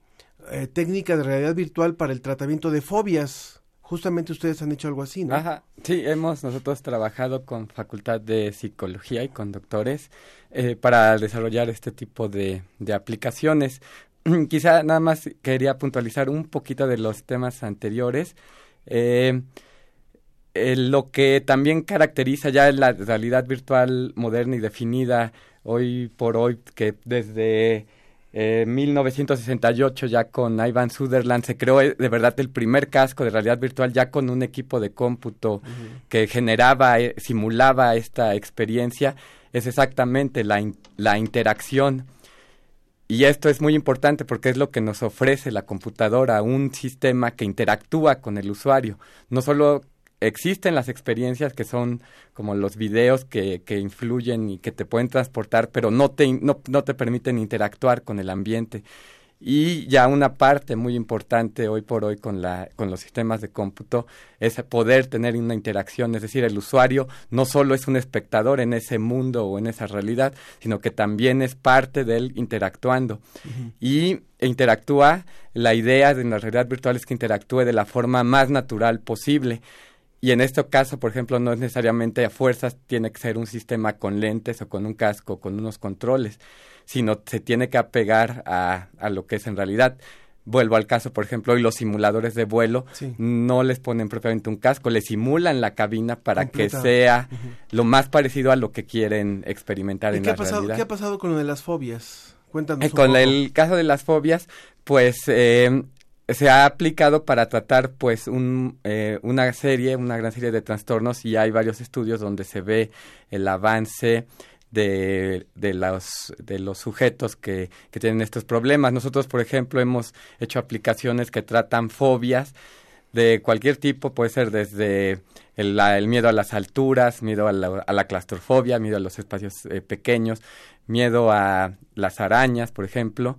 Speaker 1: eh, técnica de realidad virtual para el tratamiento de fobias justamente ustedes han hecho algo así, ¿no?
Speaker 15: Ajá, sí, hemos nosotros trabajado con Facultad de Psicología y con doctores eh, para desarrollar este tipo de, de aplicaciones. quizá nada más quería puntualizar un poquito de los temas anteriores. Eh, lo que también caracteriza ya la realidad virtual moderna y definida hoy por hoy, que desde 1968 eh, ya con Ivan Sutherland se creó eh, de verdad el primer casco de realidad virtual ya con un equipo de cómputo que generaba, eh, simulaba esta experiencia, es exactamente la, la interacción. Y esto es muy importante porque es lo que nos ofrece la computadora, un sistema que interactúa con el usuario, no solo existen las experiencias que son como los videos que, que influyen y que te pueden transportar, pero no te, no, no te permiten interactuar con el ambiente. Y ya una parte muy importante hoy por hoy con, la, con los sistemas de cómputo es poder tener una interacción, es decir, el usuario no solo es un espectador en ese mundo o en esa realidad, sino que también es parte de él interactuando. Y interactúa, la idea de la realidad virtual es que interactúe de la forma más natural posible. Y en este caso, por ejemplo, no es necesariamente a fuerzas, tiene que ser un sistema con lentes o con un casco, con unos controles, sino se tiene que apegar a, a lo que es en realidad. Vuelvo al caso, por ejemplo, hoy los simuladores de vuelo no les ponen propiamente un casco, les simulan la cabina para que sea lo más parecido a lo que quieren experimentar en
Speaker 1: qué
Speaker 15: la
Speaker 1: ha pasado,
Speaker 15: realidad.
Speaker 1: ¿Qué ha pasado con lo de las fobias? Cuéntanos.
Speaker 15: Eh,
Speaker 1: un
Speaker 15: con
Speaker 1: poco.
Speaker 15: el caso de las fobias, pues eh, se ha aplicado para tratar pues un, eh, una serie, una gran serie de trastornos y hay varios estudios donde se ve el avance de, de, los, de los sujetos que, tienen estos problemas. Nosotros, por ejemplo, hemos hecho aplicaciones que tratan fobias de cualquier tipo, puede ser desde el, la- el miedo a las alturas, miedo a la, a la claustrofobia, miedo a los espacios eh, pequeños, miedo a las arañas, por ejemplo,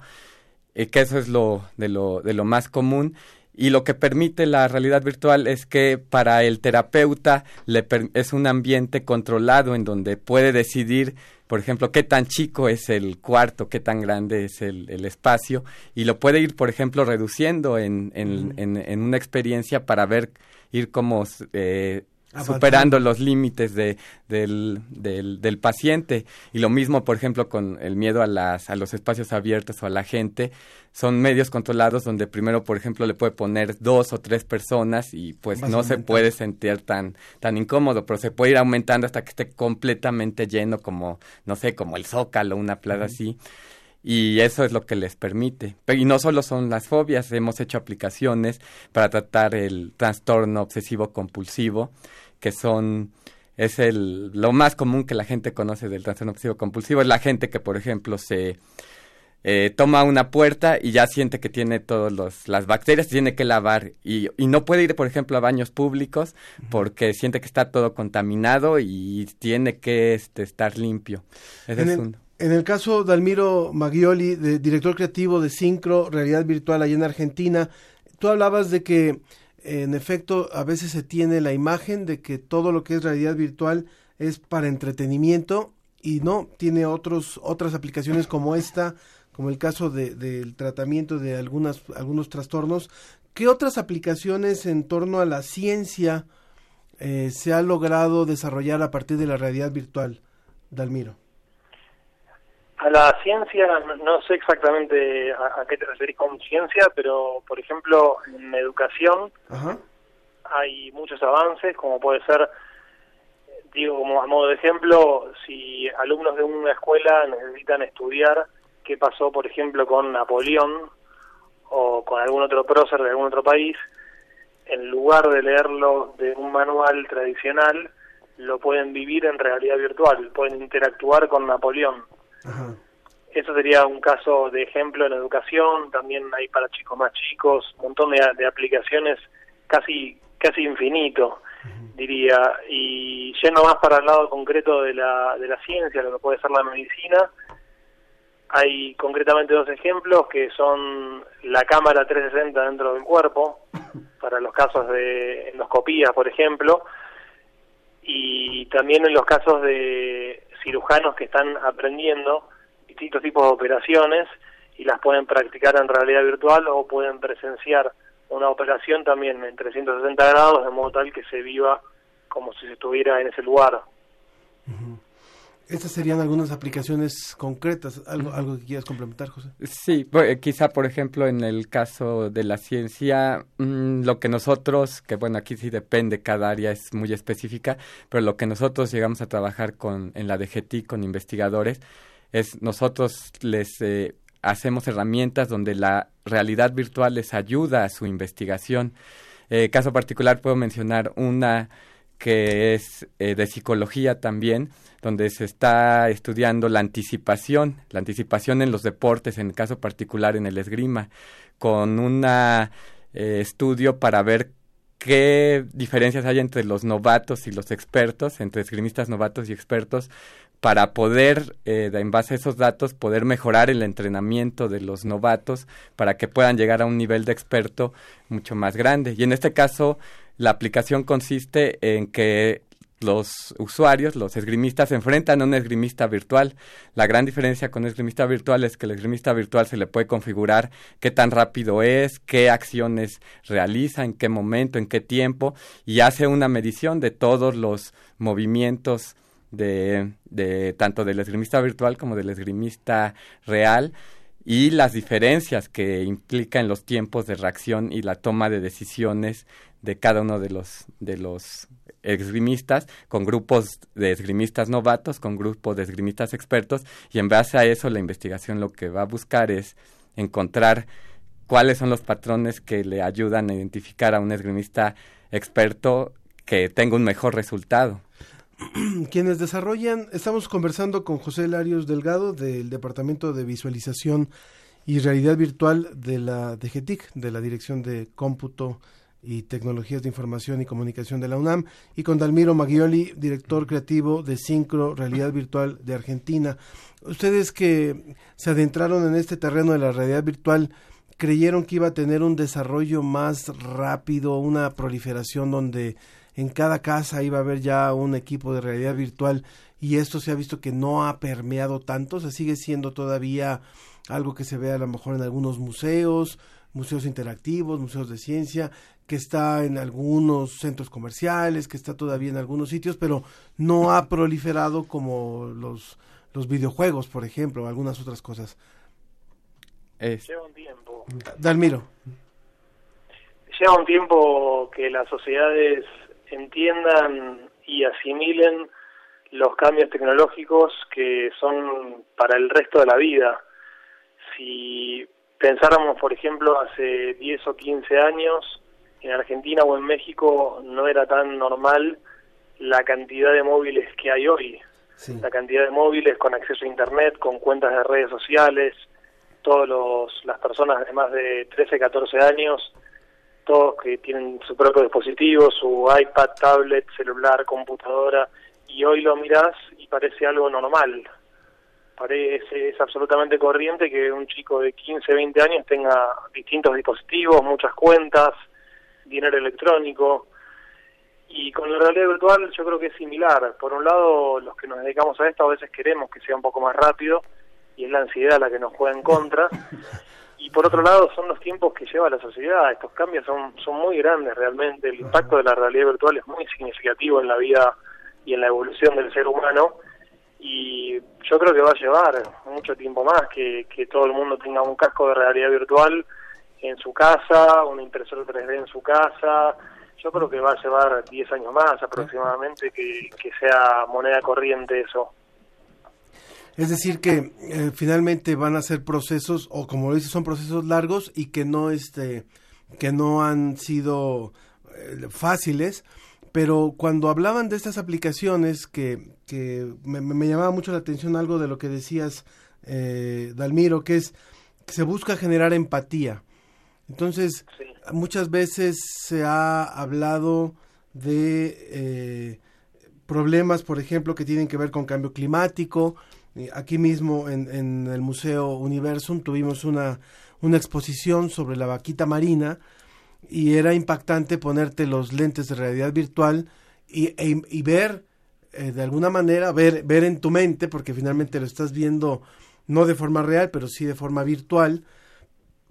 Speaker 15: eh, que eso es lo de, lo de lo más común. Y lo que permite la realidad virtual es que para el terapeuta le per- es un ambiente controlado en donde puede decidir, por ejemplo, qué tan chico es el cuarto, qué tan grande es el, el espacio, y lo puede ir, por ejemplo, reduciendo en, en, en, en una experiencia para ver, ir como eh, Superando los límites de, del, del, del paciente. Y lo mismo, por ejemplo, con el miedo a, las, a los espacios abiertos o a la gente. Son medios controlados donde primero, por ejemplo, le puede poner dos o tres personas y pues
Speaker 1: Vas
Speaker 15: no se puede sentir tan, tan incómodo, pero se puede ir aumentando hasta que esté completamente lleno como, no sé, como el zócalo, una plaza así. Y eso es lo que les permite. Pero, y no solo son las fobias, hemos hecho aplicaciones para tratar el trastorno obsesivo compulsivo, que son es el lo más común que la gente conoce del trastorno obsesivo compulsivo, es la gente que por ejemplo se eh, toma una puerta y ya siente que tiene todas las bacterias, tiene que lavar y, y no puede ir, por ejemplo, a baños públicos porque siente que está todo contaminado y tiene que este, estar limpio. Ese
Speaker 1: En
Speaker 15: es
Speaker 1: el,
Speaker 15: un-
Speaker 1: en el caso de Almiro Maggioli, de, director creativo de Syncro, Realidad Virtual allá en Argentina, tú hablabas de que en efecto a veces se tiene la imagen de que todo lo que es realidad virtual es para entretenimiento y no, tiene otros, otras aplicaciones como esta, como el caso de- del tratamiento de algunas, algunos trastornos. ¿Qué otras aplicaciones en torno a la ciencia eh, se ha logrado desarrollar a partir de la realidad virtual, Dalmiro?
Speaker 16: A la ciencia, no, sé exactamente a, a qué te referís con ciencia, pero por ejemplo en educación
Speaker 1: Ajá.
Speaker 16: hay muchos avances, como puede ser, digo, como a modo de ejemplo, si alumnos de una escuela necesitan estudiar qué pasó, por ejemplo, con Napoleón o con algún otro prócer de algún otro país, en lugar de leerlo de un manual tradicional, lo pueden vivir en realidad virtual, pueden interactuar con Napoleón. Eso sería un caso de ejemplo en educación, también hay para chicos más chicos, un montón de, de aplicaciones casi casi infinito, diría. Y yendo más para el lado concreto de la, de la ciencia, lo que puede ser la medicina, hay concretamente dos ejemplos que son la cámara 360 dentro del cuerpo, para los casos de endoscopía, por ejemplo, y también en los casos de cirujanos que están aprendiendo distintos tipos de operaciones y las pueden practicar en realidad virtual o pueden presenciar una operación también en 360 grados de modo tal que se viva como si se estuviera en ese lugar.
Speaker 1: Estas serían algunas aplicaciones concretas, algo, algo que quieras complementar, José.
Speaker 15: Sí, eh, quizá por ejemplo en el caso de la ciencia, mm, lo que nosotros, que bueno, aquí sí depende, cada área es muy específica, pero lo que nosotros llegamos a trabajar con en la DGT con investigadores es nosotros les eh, hacemos herramientas donde la realidad virtual les ayuda a su investigación. Eh, caso particular puedo mencionar una que es eh, de psicología también, donde se está estudiando la anticipación, la anticipación en los deportes, en el caso particular en el esgrima, con un eh, estudio para ver qué diferencias hay entre los novatos y los expertos, entre esgrimistas novatos y expertos, para poder, eh, en base a esos datos, poder mejorar el entrenamiento de los novatos para que puedan llegar a un nivel de experto mucho más grande. Y en este caso, la aplicación consiste en que los usuarios, los esgrimistas, se enfrentan a un esgrimista virtual. La gran diferencia con un esgrimista virtual es que el esgrimista virtual se le puede configurar qué tan rápido es, qué acciones realiza, en qué momento, en qué tiempo, y hace una medición de todos los movimientos de, de tanto del esgrimista virtual como del esgrimista real y las diferencias que implica en los tiempos de reacción y la toma de decisiones de cada uno de los de los esgrimistas, con grupos de esgrimistas novatos, con grupos de esgrimistas expertos, y en base a eso la investigación lo que va a buscar es encontrar cuáles son los patrones que le ayudan a identificar a un esgrimista experto que tenga un mejor resultado.
Speaker 1: quienes desarrollan, estamos conversando con José Larios Delgado del Departamento de Visualización y Realidad Virtual de la DGTIC, de la Dirección de Cómputo y Tecnologías de Información y Comunicación de la UNAM, y con Dalmiro Maggioli, director creativo de Syncro Realidad Virtual de Argentina. Ustedes que se adentraron en este terreno de la realidad virtual, creyeron que iba a tener un desarrollo más rápido, una proliferación donde en cada casa iba a haber ya un equipo de realidad virtual y esto se ha visto que no ha permeado tanto, o sea, sigue siendo todavía algo que se ve a lo mejor en algunos museos, museos interactivos, museos de ciencia, que está en algunos centros comerciales, que está todavía en algunos sitios, pero no ha proliferado como los, los videojuegos, por ejemplo, o algunas otras cosas.
Speaker 16: Lleva un tiempo.
Speaker 1: Dalmiro.
Speaker 16: Lleva un tiempo que las sociedades entiendan y asimilen los cambios tecnológicos que son para el resto de la vida. Si pensáramos, por ejemplo, hace 10 o 15 años, en Argentina o en México no era tan normal la cantidad de móviles que hay hoy. La cantidad de móviles con acceso a Internet, con cuentas de redes sociales, todas las personas de más de 13, 14 años todos que tienen su propio dispositivo, su iPad, tablet, celular, computadora, y hoy lo mirás y parece algo normal. Parece, es absolutamente corriente que un chico de 15, 20 años tenga distintos dispositivos, muchas cuentas, dinero electrónico. Y con la realidad virtual yo creo que es similar. Por un lado, los que nos dedicamos a esto a veces queremos que sea un poco más rápido y es la ansiedad la que nos juega en contra. y por otro lado son los tiempos que lleva la sociedad. Estos cambios son, son muy grandes realmente. El impacto de la realidad virtual es muy significativo en la vida y en la evolución del ser humano. Y yo creo que va a llevar mucho tiempo más que, que todo el mundo tenga un casco de realidad virtual en su casa, una impresora 3D en su casa. Yo creo que va a llevar 10 años más aproximadamente que, que sea moneda corriente eso.
Speaker 1: Es decir, que eh, finalmente van a ser procesos, o como lo dices, son procesos largos y que no, este, que no han sido eh, fáciles. Pero cuando hablaban de estas aplicaciones, que, que me, llamaba mucho la atención algo de lo que decías, eh, Dalmiro, que es que se busca generar empatía. Entonces, muchas veces se ha hablado de problemas, por ejemplo, que tienen que ver con cambio climático, Aquí mismo en, el Museo Universum tuvimos una, una exposición sobre la vaquita marina y era impactante ponerte los lentes de realidad virtual y, e, y ver eh, de alguna manera, ver, ver en tu mente, porque finalmente lo estás viendo no de forma real, pero sí de forma virtual,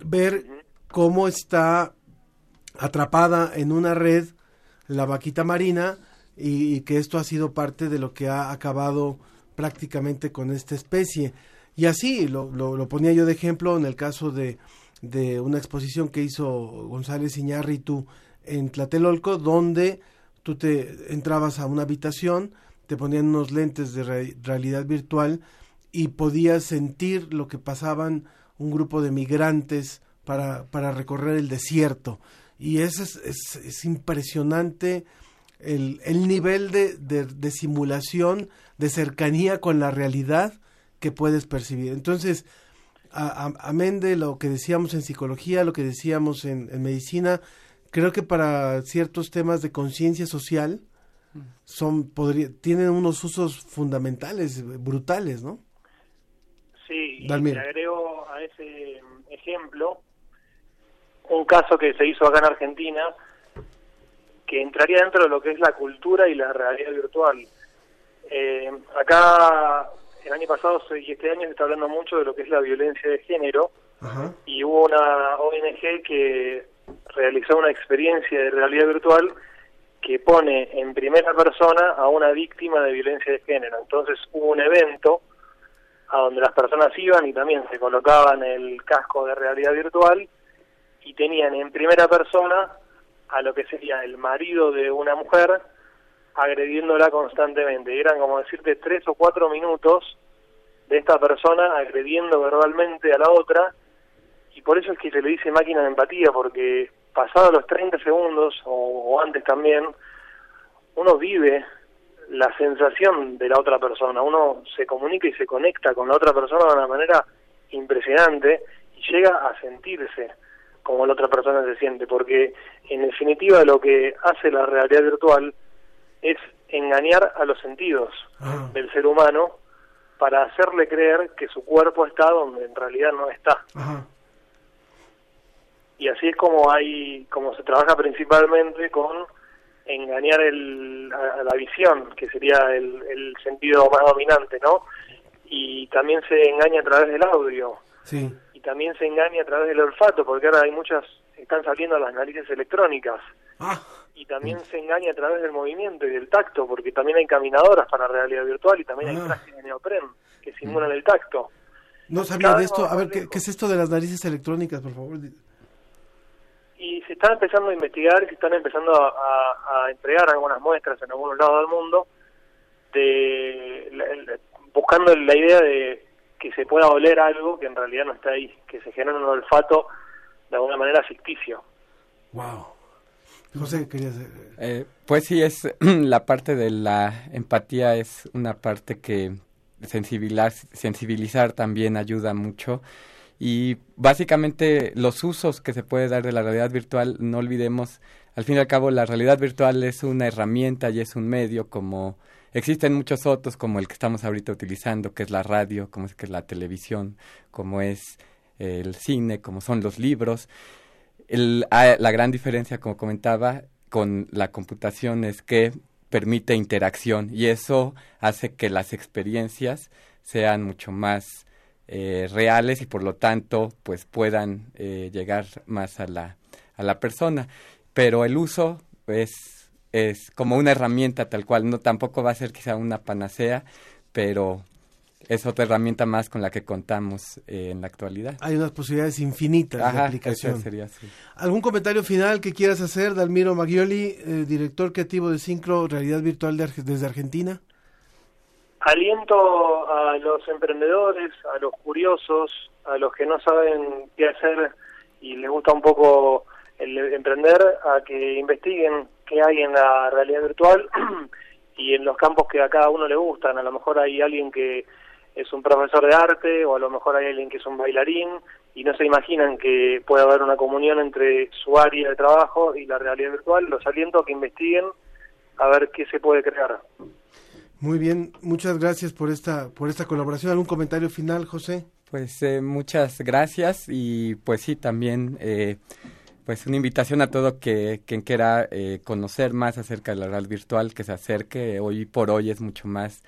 Speaker 1: ver cómo está atrapada en una red la vaquita marina y que esto ha sido parte de lo que ha acabado prácticamente con esta especie. Y así lo, lo, ponía yo de ejemplo en el caso de, de una exposición que hizo González Iñárritu en Tlatelolco, donde tú te entrabas a una habitación, te ponían unos lentes de realidad virtual y podías sentir lo que pasaban un grupo de migrantes para, para recorrer el desierto. Y eso es, es, impresionante el, el nivel de, de, simulación, de cercanía con la realidad que puedes percibir. Entonces, amén de lo que decíamos en psicología, lo que decíamos en, en medicina, creo que para ciertos temas de conciencia social son podría, tienen unos usos fundamentales, brutales, ¿no?
Speaker 16: Sí, y le agrego a ese ejemplo un caso que se hizo acá en Argentina que entraría dentro de lo que es la cultura y la realidad virtual. Eh, acá el año pasado y este año se está hablando mucho de lo que es la violencia de género y hubo una ONG que realizó una experiencia de realidad virtual que pone en primera persona a una víctima de violencia de género. Entonces hubo un evento a donde las personas iban y también se colocaban el casco de realidad virtual y tenían en primera persona a lo que sería el marido de una mujer agrediéndola constantemente. Eran como decirte tres o cuatro minutos de esta persona agrediendo verbalmente a la otra y por eso es que se le dice máquina de empatía porque pasados los 30 segundos o antes también uno vive la sensación de la otra persona, uno se comunica y se conecta con la otra persona de una manera impresionante y llega a sentirse como la otra persona se siente, porque en definitiva lo que hace la realidad virtual es engañar a los sentidos ah. del ser humano para hacerle creer que su cuerpo está donde en realidad no está. Y así es como hay, como se trabaja principalmente con engañar el, a, la visión, que sería el, el, sentido más dominante, ¿no? Y también se engaña a través del audio.
Speaker 1: Sí.
Speaker 16: También se engaña a través del olfato, porque ahora hay muchas, están saliendo las narices electrónicas.
Speaker 1: Ah.
Speaker 16: Y también se engaña a través del movimiento y del tacto, porque también hay caminadoras para realidad virtual y también hay ah. trajes de neopren que simulan el tacto.
Speaker 1: No sabía de esto. A ver, ¿qué, ¿qué, es esto de las narices electrónicas, por favor?
Speaker 16: y se están empezando a investigar se están empezando a, entregar algunas muestras en algunos lados del mundo de, buscando la idea de que se pueda oler algo que en realidad no está ahí, que se genera un olfato de alguna manera ficticio.
Speaker 1: Wow. José, querías...
Speaker 15: Eh, pues sí, es la parte de la empatía es una parte que sensibilizar, sensibilizar también ayuda mucho y básicamente los usos que se puede dar de la realidad virtual, no olvidemos, al fin y al cabo la realidad virtual es una herramienta y es un medio como existen muchos otros como el que estamos ahorita utilizando, que es la radio, como es que es la televisión, como es el cine, como son los libros. Ah, la gran diferencia, como comentaba, con la computación es que permite interacción y eso hace que las experiencias sean mucho más eh, reales y por lo tanto pues puedan eh, llegar más a la, a la persona. Pero el uso es, es como una herramienta tal cual, no tampoco va a ser quizá una panacea, pero es otra herramienta más con la que contamos eh, en la actualidad.
Speaker 1: Hay unas posibilidades infinitas de aplicación. ¿Algún comentario final que quieras hacer, Dalmiro Maggioli, director creativo de Syncro Realidad Virtual desde Argentina?
Speaker 16: aliento a los emprendedores, a los curiosos, a los que no saben qué hacer y les gusta un poco el emprender, a que investiguen qué hay en la realidad virtual y en los campos que a cada uno le gustan. A lo mejor hay alguien que es un profesor de arte o a lo mejor hay alguien que es un bailarín y no se imaginan que puede haber una comunión entre su área de trabajo y la realidad virtual. Los aliento a que investiguen a ver qué se puede crear.
Speaker 1: Muy bien, muchas gracias por esta por esta colaboración. ¿Algún comentario final, José?
Speaker 15: Pues eh, muchas gracias y pues sí, también eh, pues una invitación a todo que quien quiera eh, conocer más acerca de la realidad virtual, que se acerque. Hoy por hoy es mucho más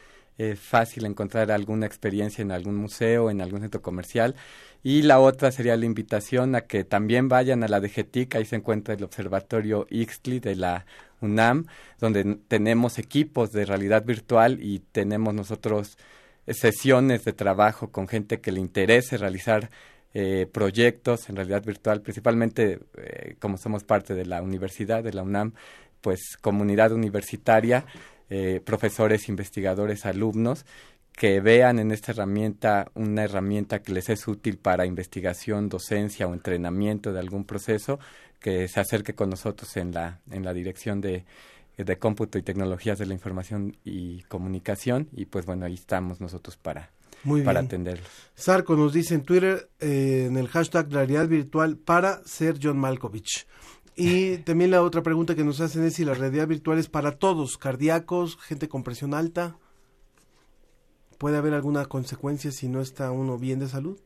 Speaker 15: fácil encontrar alguna experiencia en algún museo, en algún centro comercial. Y la otra sería la invitación a que también vayan a la DGTIC, ahí se encuentra el Observatorio Ixtli de la UNAM, donde tenemos equipos de realidad virtual y tenemos nosotros sesiones de trabajo con gente que le interese realizar eh, proyectos en realidad virtual, principalmente eh, como somos parte de la universidad, de la UNAM, pues comunidad universitaria, eh, profesores, investigadores, alumnos, que vean en esta herramienta una herramienta que les es útil para investigación, docencia o entrenamiento de algún proceso, que se acerque con nosotros en la, en la dirección de, de cómputo y tecnologías de la información y comunicación. Y pues bueno, ahí estamos nosotros para, para atenderlos.
Speaker 1: Sarco nos dice en Twitter, eh, en el hashtag realidad virtual, para ser John Malkovich. Y también la otra pregunta que nos hacen es si la realidad virtual es para todos, cardíacos, gente con presión alta. ¿Puede haber alguna consecuencia si no está uno bien de salud?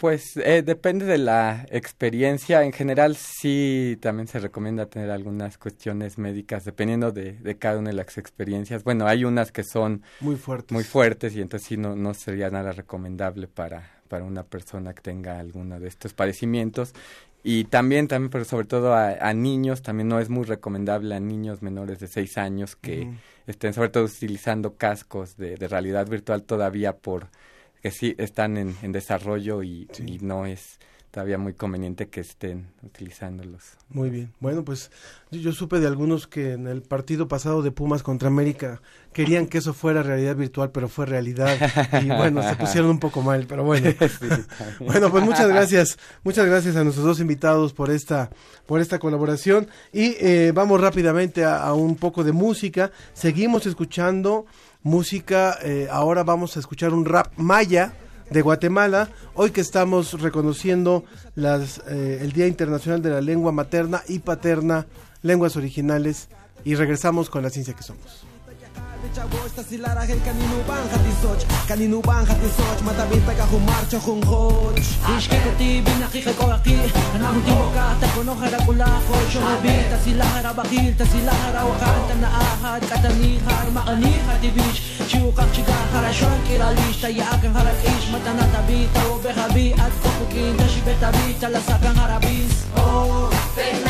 Speaker 15: Pues eh, depende de la experiencia. En general sí también se recomienda tener algunas cuestiones médicas dependiendo de, de, cada una de las experiencias. Bueno, hay unas que son
Speaker 1: muy fuertes,
Speaker 15: muy fuertes y entonces sí no, no sería nada recomendable para, para una persona que tenga alguno de estos padecimientos. Y también, también pero sobre todo a, niños, también no es muy recomendable a niños menores de 6 años que estén sobre todo utilizando cascos de, de realidad virtual todavía por que sí están en, en desarrollo y, y, no es todavía muy conveniente que estén utilizándolos.
Speaker 1: Muy bien. Bueno, pues yo, yo, supe de algunos que en el partido pasado de Pumas contra América querían que eso fuera realidad virtual, pero fue realidad. Y bueno, se pusieron un poco mal, pero bueno. bueno, pues muchas gracias. Muchas gracias a nuestros dos invitados por esta, por esta colaboración. Y eh, vamos rápidamente a, a un poco de música. Seguimos escuchando música. Eh, ahora vamos a escuchar un rap maya de Guatemala, hoy que estamos reconociendo las, eh, el Día Internacional de la Lengua Materna y Paterna, lenguas originales, y regresamos con la ciencia que somos.
Speaker 17: Oh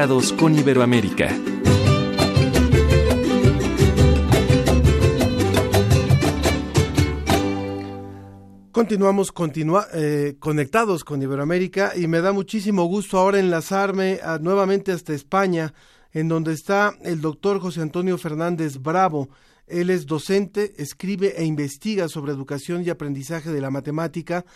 Speaker 8: Con Iberoamérica.
Speaker 1: Continuamos continua, eh, conectados con Iberoamérica y me da muchísimo gusto ahora enlazarme a, nuevamente hasta España, en donde está el doctor José Antonio Fernández Bravo. Él es docente, escribe e investiga sobre educación y aprendizaje de la matemática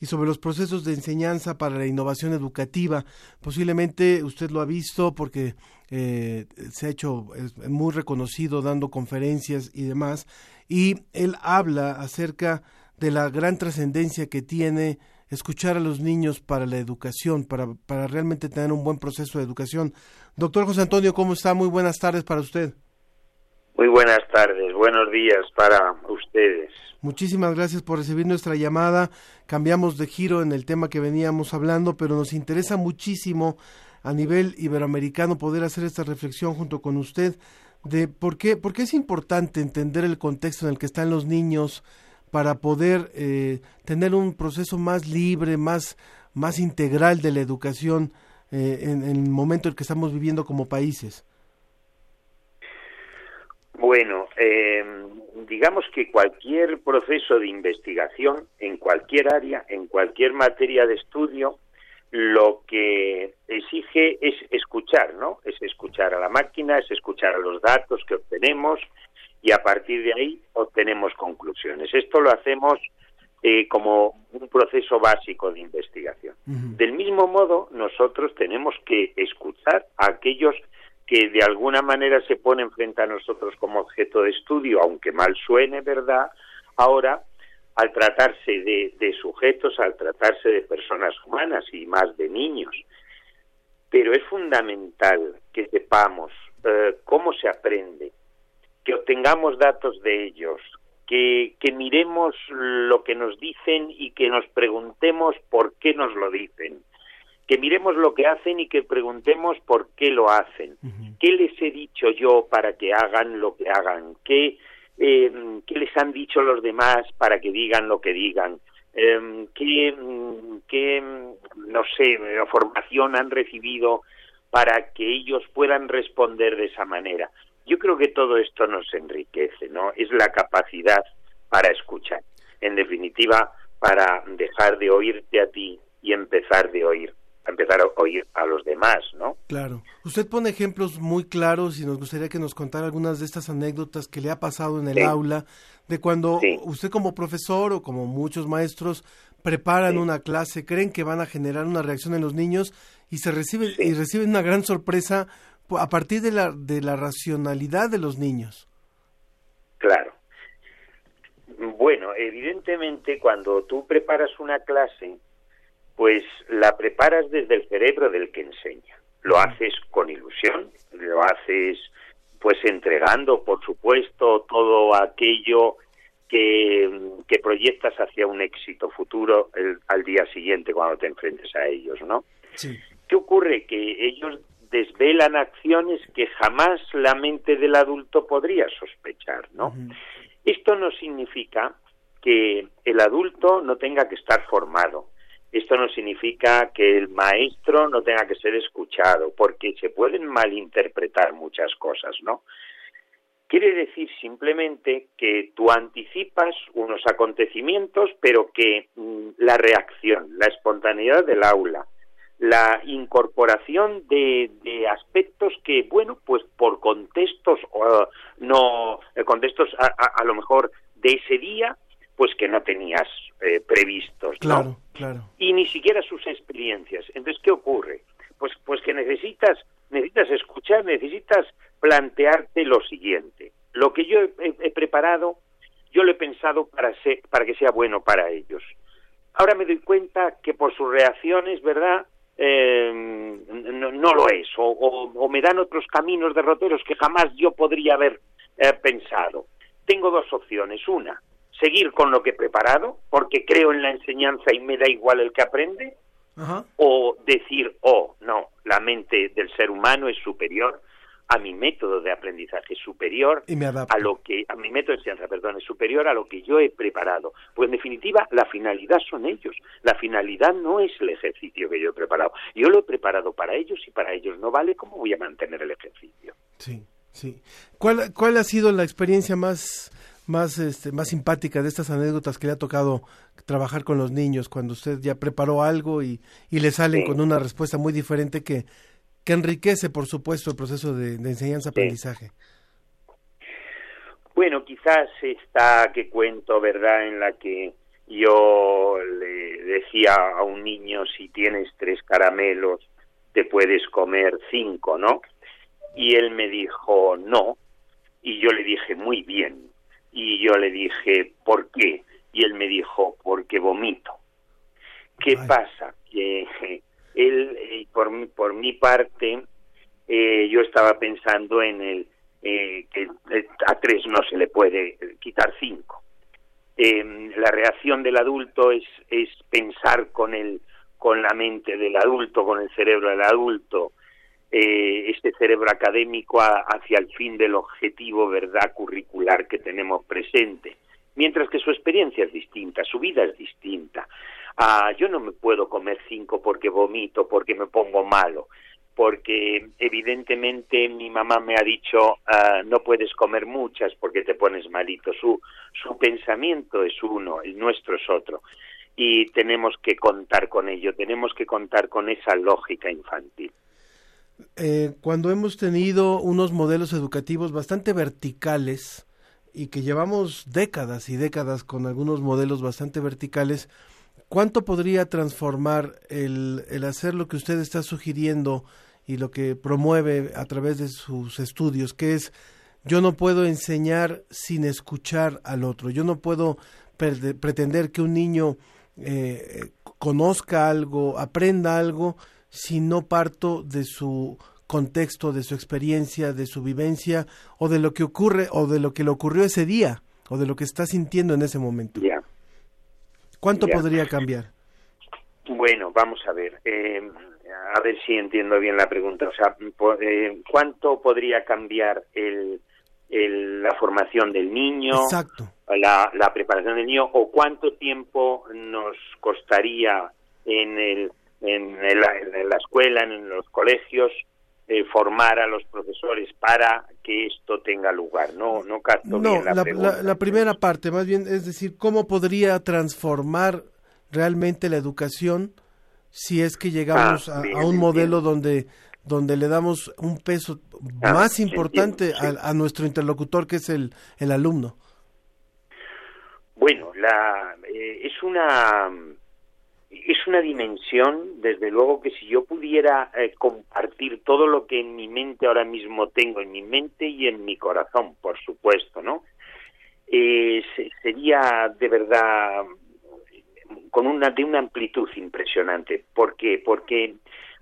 Speaker 1: y sobre los procesos de enseñanza para la innovación educativa. Posiblemente usted lo ha visto porque eh, se ha hecho muy reconocido dando conferencias y demás, y él habla acerca de la gran trascendencia que tiene escuchar a los niños para la educación, para, para realmente tener un buen proceso de educación. Doctor José Antonio, ¿cómo está? Muy buenas tardes para usted.
Speaker 18: Muy buenas tardes, buenos días para ustedes.
Speaker 1: Muchísimas gracias por recibir nuestra llamada. Cambiamos de giro en el tema que veníamos hablando, pero nos interesa muchísimo a nivel iberoamericano poder hacer esta reflexión junto con usted de por qué, por qué es importante entender el contexto en el que están los niños para poder eh, tener un proceso más libre, más, más integral de la educación eh, en, en el momento en que estamos viviendo como países.
Speaker 18: Bueno, eh, digamos que cualquier proceso de investigación en cualquier área, en cualquier materia de estudio, lo que exige es escuchar, ¿no? Es escuchar a la máquina, es escuchar a los datos que obtenemos y a partir de ahí obtenemos conclusiones. Esto lo hacemos eh, como un proceso básico de investigación. Del mismo modo, nosotros tenemos que escuchar a aquellos que de alguna manera se ponen frente a nosotros como objeto de estudio, aunque mal suene, ¿verdad? Ahora, al tratarse de, sujetos, al tratarse de personas humanas y más de niños. Pero es fundamental que sepamos eh, cómo se aprende, que obtengamos datos de ellos, que, que, miremos lo que nos dicen y que nos preguntemos por qué nos lo dicen que miremos lo que hacen y que preguntemos por qué lo hacen. ¿Qué les he dicho yo para que hagan lo que hagan? ¿Qué, eh, ¿qué les han dicho los demás para que digan lo que digan? Eh, ¿qué, ¿Qué, no sé, formación han recibido para que ellos puedan responder de esa manera? Yo creo que todo esto nos enriquece, ¿no? Es la capacidad para escuchar. En definitiva, para dejar de oírte a ti y empezar de oír empezar a oír a los demás, ¿no?
Speaker 1: Claro. Usted pone ejemplos muy claros y nos gustaría que nos contara algunas de estas anécdotas que le ha pasado en el aula, de cuando usted como profesor o como muchos maestros preparan una clase, creen que van a generar una reacción en los niños y se recibe y reciben una gran sorpresa a partir de la de la racionalidad de los niños.
Speaker 18: Claro. Bueno, evidentemente cuando tú preparas una clase pues la preparas desde el cerebro del que enseña. Lo haces con ilusión, lo haces pues entregando, por supuesto, todo aquello que, que proyectas hacia un éxito futuro al día siguiente cuando te enfrentes a ellos, ¿no? ¿Qué ocurre? Que ellos desvelan acciones que jamás la mente del adulto podría sospechar, ¿no? Esto no significa que el adulto no tenga que estar formado, esto no significa que el maestro no tenga que ser escuchado, porque se pueden malinterpretar muchas cosas, ¿no? Quiere decir simplemente que tú anticipas unos acontecimientos, pero que mm, la reacción, la espontaneidad del aula, la incorporación de, aspectos que, bueno, pues por contextos, no, eh, contextos a, lo mejor de ese día, pues que no tenías eh, previstos,
Speaker 1: claro, Claro.
Speaker 18: Y ni siquiera sus experiencias. Entonces, ¿qué ocurre? Pues, pues que necesitas, necesitas escuchar, necesitas plantearte lo siguiente. Lo que yo he, preparado, yo lo he pensado para, ser, para que sea bueno para ellos. Ahora me doy cuenta que por sus reacciones, ¿verdad? Eh, no, lo es, o, me dan otros caminos derroteros que jamás yo podría haber eh, pensado. Tengo dos opciones. Una, seguir con lo que he preparado, porque creo en la enseñanza y me da igual el que aprende, o decir, oh, no, la mente del ser humano es superior a mi método de aprendizaje, superior a lo que, a mi método de enseñanza, perdón, es superior a lo que yo he preparado. Pues en definitiva, la finalidad son ellos. La finalidad no es el ejercicio que yo he preparado. Yo lo he preparado para ellos y para ellos no vale, ¿cómo voy a mantener el ejercicio?
Speaker 1: Sí, sí. ¿Cuál, cuál ha sido la experiencia más más, este, más simpática de estas anécdotas que le ha tocado trabajar con los niños cuando usted ya preparó algo y, y le salen con una respuesta muy diferente que, que enriquece, por supuesto, el proceso de, enseñanza-aprendizaje?
Speaker 18: Bueno, quizás esta que cuento, ¿verdad?, en la que yo le decía a un niño, si tienes tres caramelos, te puedes comer cinco, ¿no? Y él me dijo, no. Y yo le dije, muy bien. Y yo le dije, ¿por qué? Y él me dijo, porque vomito. ¿Qué pasa? Que él, eh, por, mi, por mi parte, eh, yo estaba pensando en el eh, que a tres no se le puede quitar cinco. la reacción del adulto es, es pensar con el con la mente del adulto, con el cerebro del adulto, este cerebro académico hacia el fin del objetivo verdad curricular que tenemos presente, mientras que su experiencia es distinta, su vida es distinta. Ah, yo no me puedo comer cinco porque vomito, porque me pongo malo, porque evidentemente mi mamá me ha dicho ah, no puedes comer muchas porque te pones malito. Su, su pensamiento es uno, el nuestro es otro. Y tenemos que contar con ello, tenemos que contar con esa lógica infantil.
Speaker 1: Eh, cuando hemos tenido unos modelos educativos bastante verticales y que llevamos décadas y décadas con algunos modelos bastante verticales, ¿Cuánto podría transformar el, hacer lo que usted está sugiriendo y lo que promueve a través de sus estudios, que es yo no puedo enseñar sin escuchar al otro, yo no puedo pretender que un niño eh, conozca algo, aprenda algo, si no parto de su contexto, de su experiencia, de su vivencia, o de lo que ocurre, o de lo que le ocurrió ese día, o de lo que está sintiendo en ese momento. ¿Cuánto podría cambiar?
Speaker 18: Bueno, vamos a ver. Eh, a ver si entiendo bien la pregunta. O sea, eh, ¿cuánto podría cambiar el, la formación del niño?
Speaker 1: Exacto.
Speaker 18: La, la preparación del niño o cuánto tiempo nos costaría en, el, en, la escuela, en los colegios, eh, formar a los profesores para que esto tenga lugar. No, no
Speaker 1: no, la, primera parte, más bien, es decir, ¿cómo podría transformar realmente la educación si es que llegamos ah, a, un modelo donde donde le damos un peso ah, más importante a, nuestro interlocutor que es el, el alumno?
Speaker 18: Bueno, la, eh, es una es una dimensión, desde luego, que si yo pudiera eh, compartir todo lo que en mi mente ahora mismo tengo, en mi mente y en mi corazón, por supuesto, ¿no? Eh, sería de verdad con una de una amplitud impresionante. ¿Por qué? Porque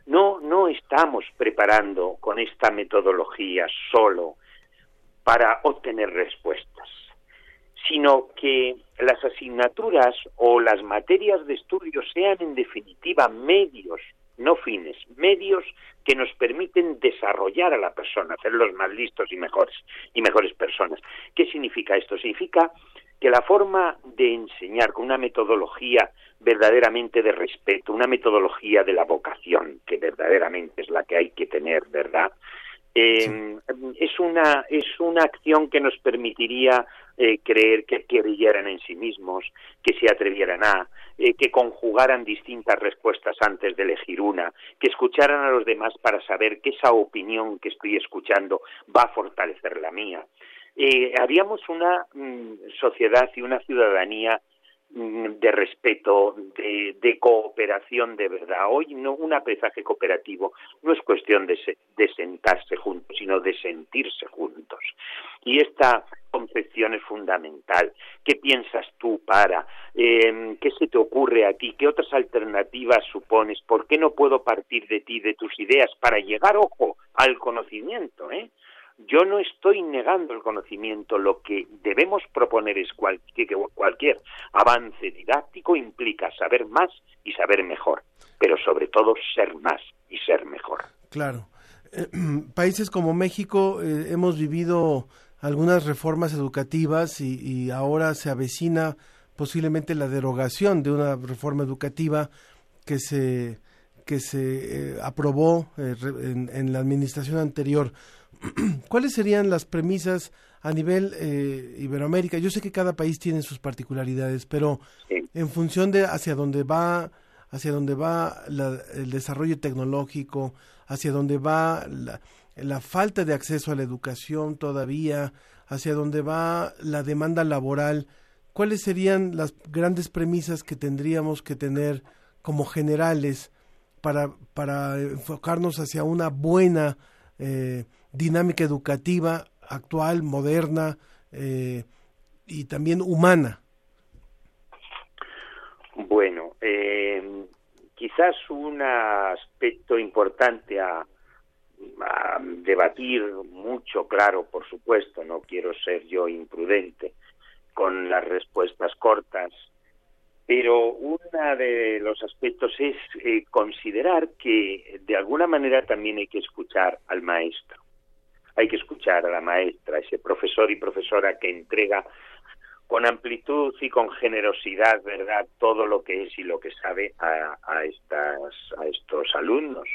Speaker 18: no no estamos preparando con esta metodología solo para obtener respuestas sino que las asignaturas o las materias de estudio sean en definitiva medios, no fines, medios que nos permiten desarrollar a la persona, hacerlos más listos y mejores y mejores personas. ¿Qué significa esto? Significa que la forma de enseñar con una metodología verdaderamente de respeto, una metodología de la vocación, que verdaderamente es la que hay que tener, ¿verdad? Eh, es una es una acción que nos permitiría eh, creer que creyeran en sí mismos, que se atrevieran a, eh, que conjugaran distintas respuestas antes de elegir una, que escucharan a los demás para saber que esa opinión que estoy escuchando va a fortalecer la mía. haríamos una mm, sociedad y una ciudadanía de respeto, de, cooperación de verdad. Hoy no un aprendizaje cooperativo no es cuestión de, sentarse juntos, sino de sentirse juntos. Y esta concepción es fundamental. ¿Qué piensas tú para? Em, ¿Qué se te ocurre a ti? ¿Qué otras alternativas supones? ¿Por qué no puedo partir de ti, de tus ideas, para llegar, ojo, al conocimiento? ¿eh? Yo no estoy negando el conocimiento, lo que debemos proponer es que cualquier avance didáctico implica saber más y saber mejor, pero sobre todo ser más y ser mejor.
Speaker 1: Claro. Eh, países como México eh, hemos vivido algunas reformas educativas y, ahora se avecina posiblemente la derogación de una reforma educativa que se que se eh, aprobó en, la administración anterior. ¿cuáles serían las premisas a nivel eh, Iberoamérica? Yo sé que cada país tiene sus particularidades, pero en función de hacia dónde va, hacia dónde va el desarrollo tecnológico, hacia dónde va la, la, falta de acceso a la educación todavía, hacia dónde va la demanda laboral, ¿cuáles serían las grandes premisas que tendríamos que tener como generales para, para enfocarnos hacia una buena eh, dinámica educativa actual, moderna eh, y también humana?
Speaker 18: Bueno, eh, quizás un aspecto importante a, debatir mucho, claro, por supuesto, no quiero ser yo imprudente con las respuestas cortas, pero uno de los aspectos es eh, considerar que de alguna manera también hay que escuchar al maestro, hay que escuchar a la maestra, ese profesor y profesora que entrega con amplitud y con generosidad, ¿verdad?, todo lo que es y lo que sabe a, a, estas, a estos alumnos.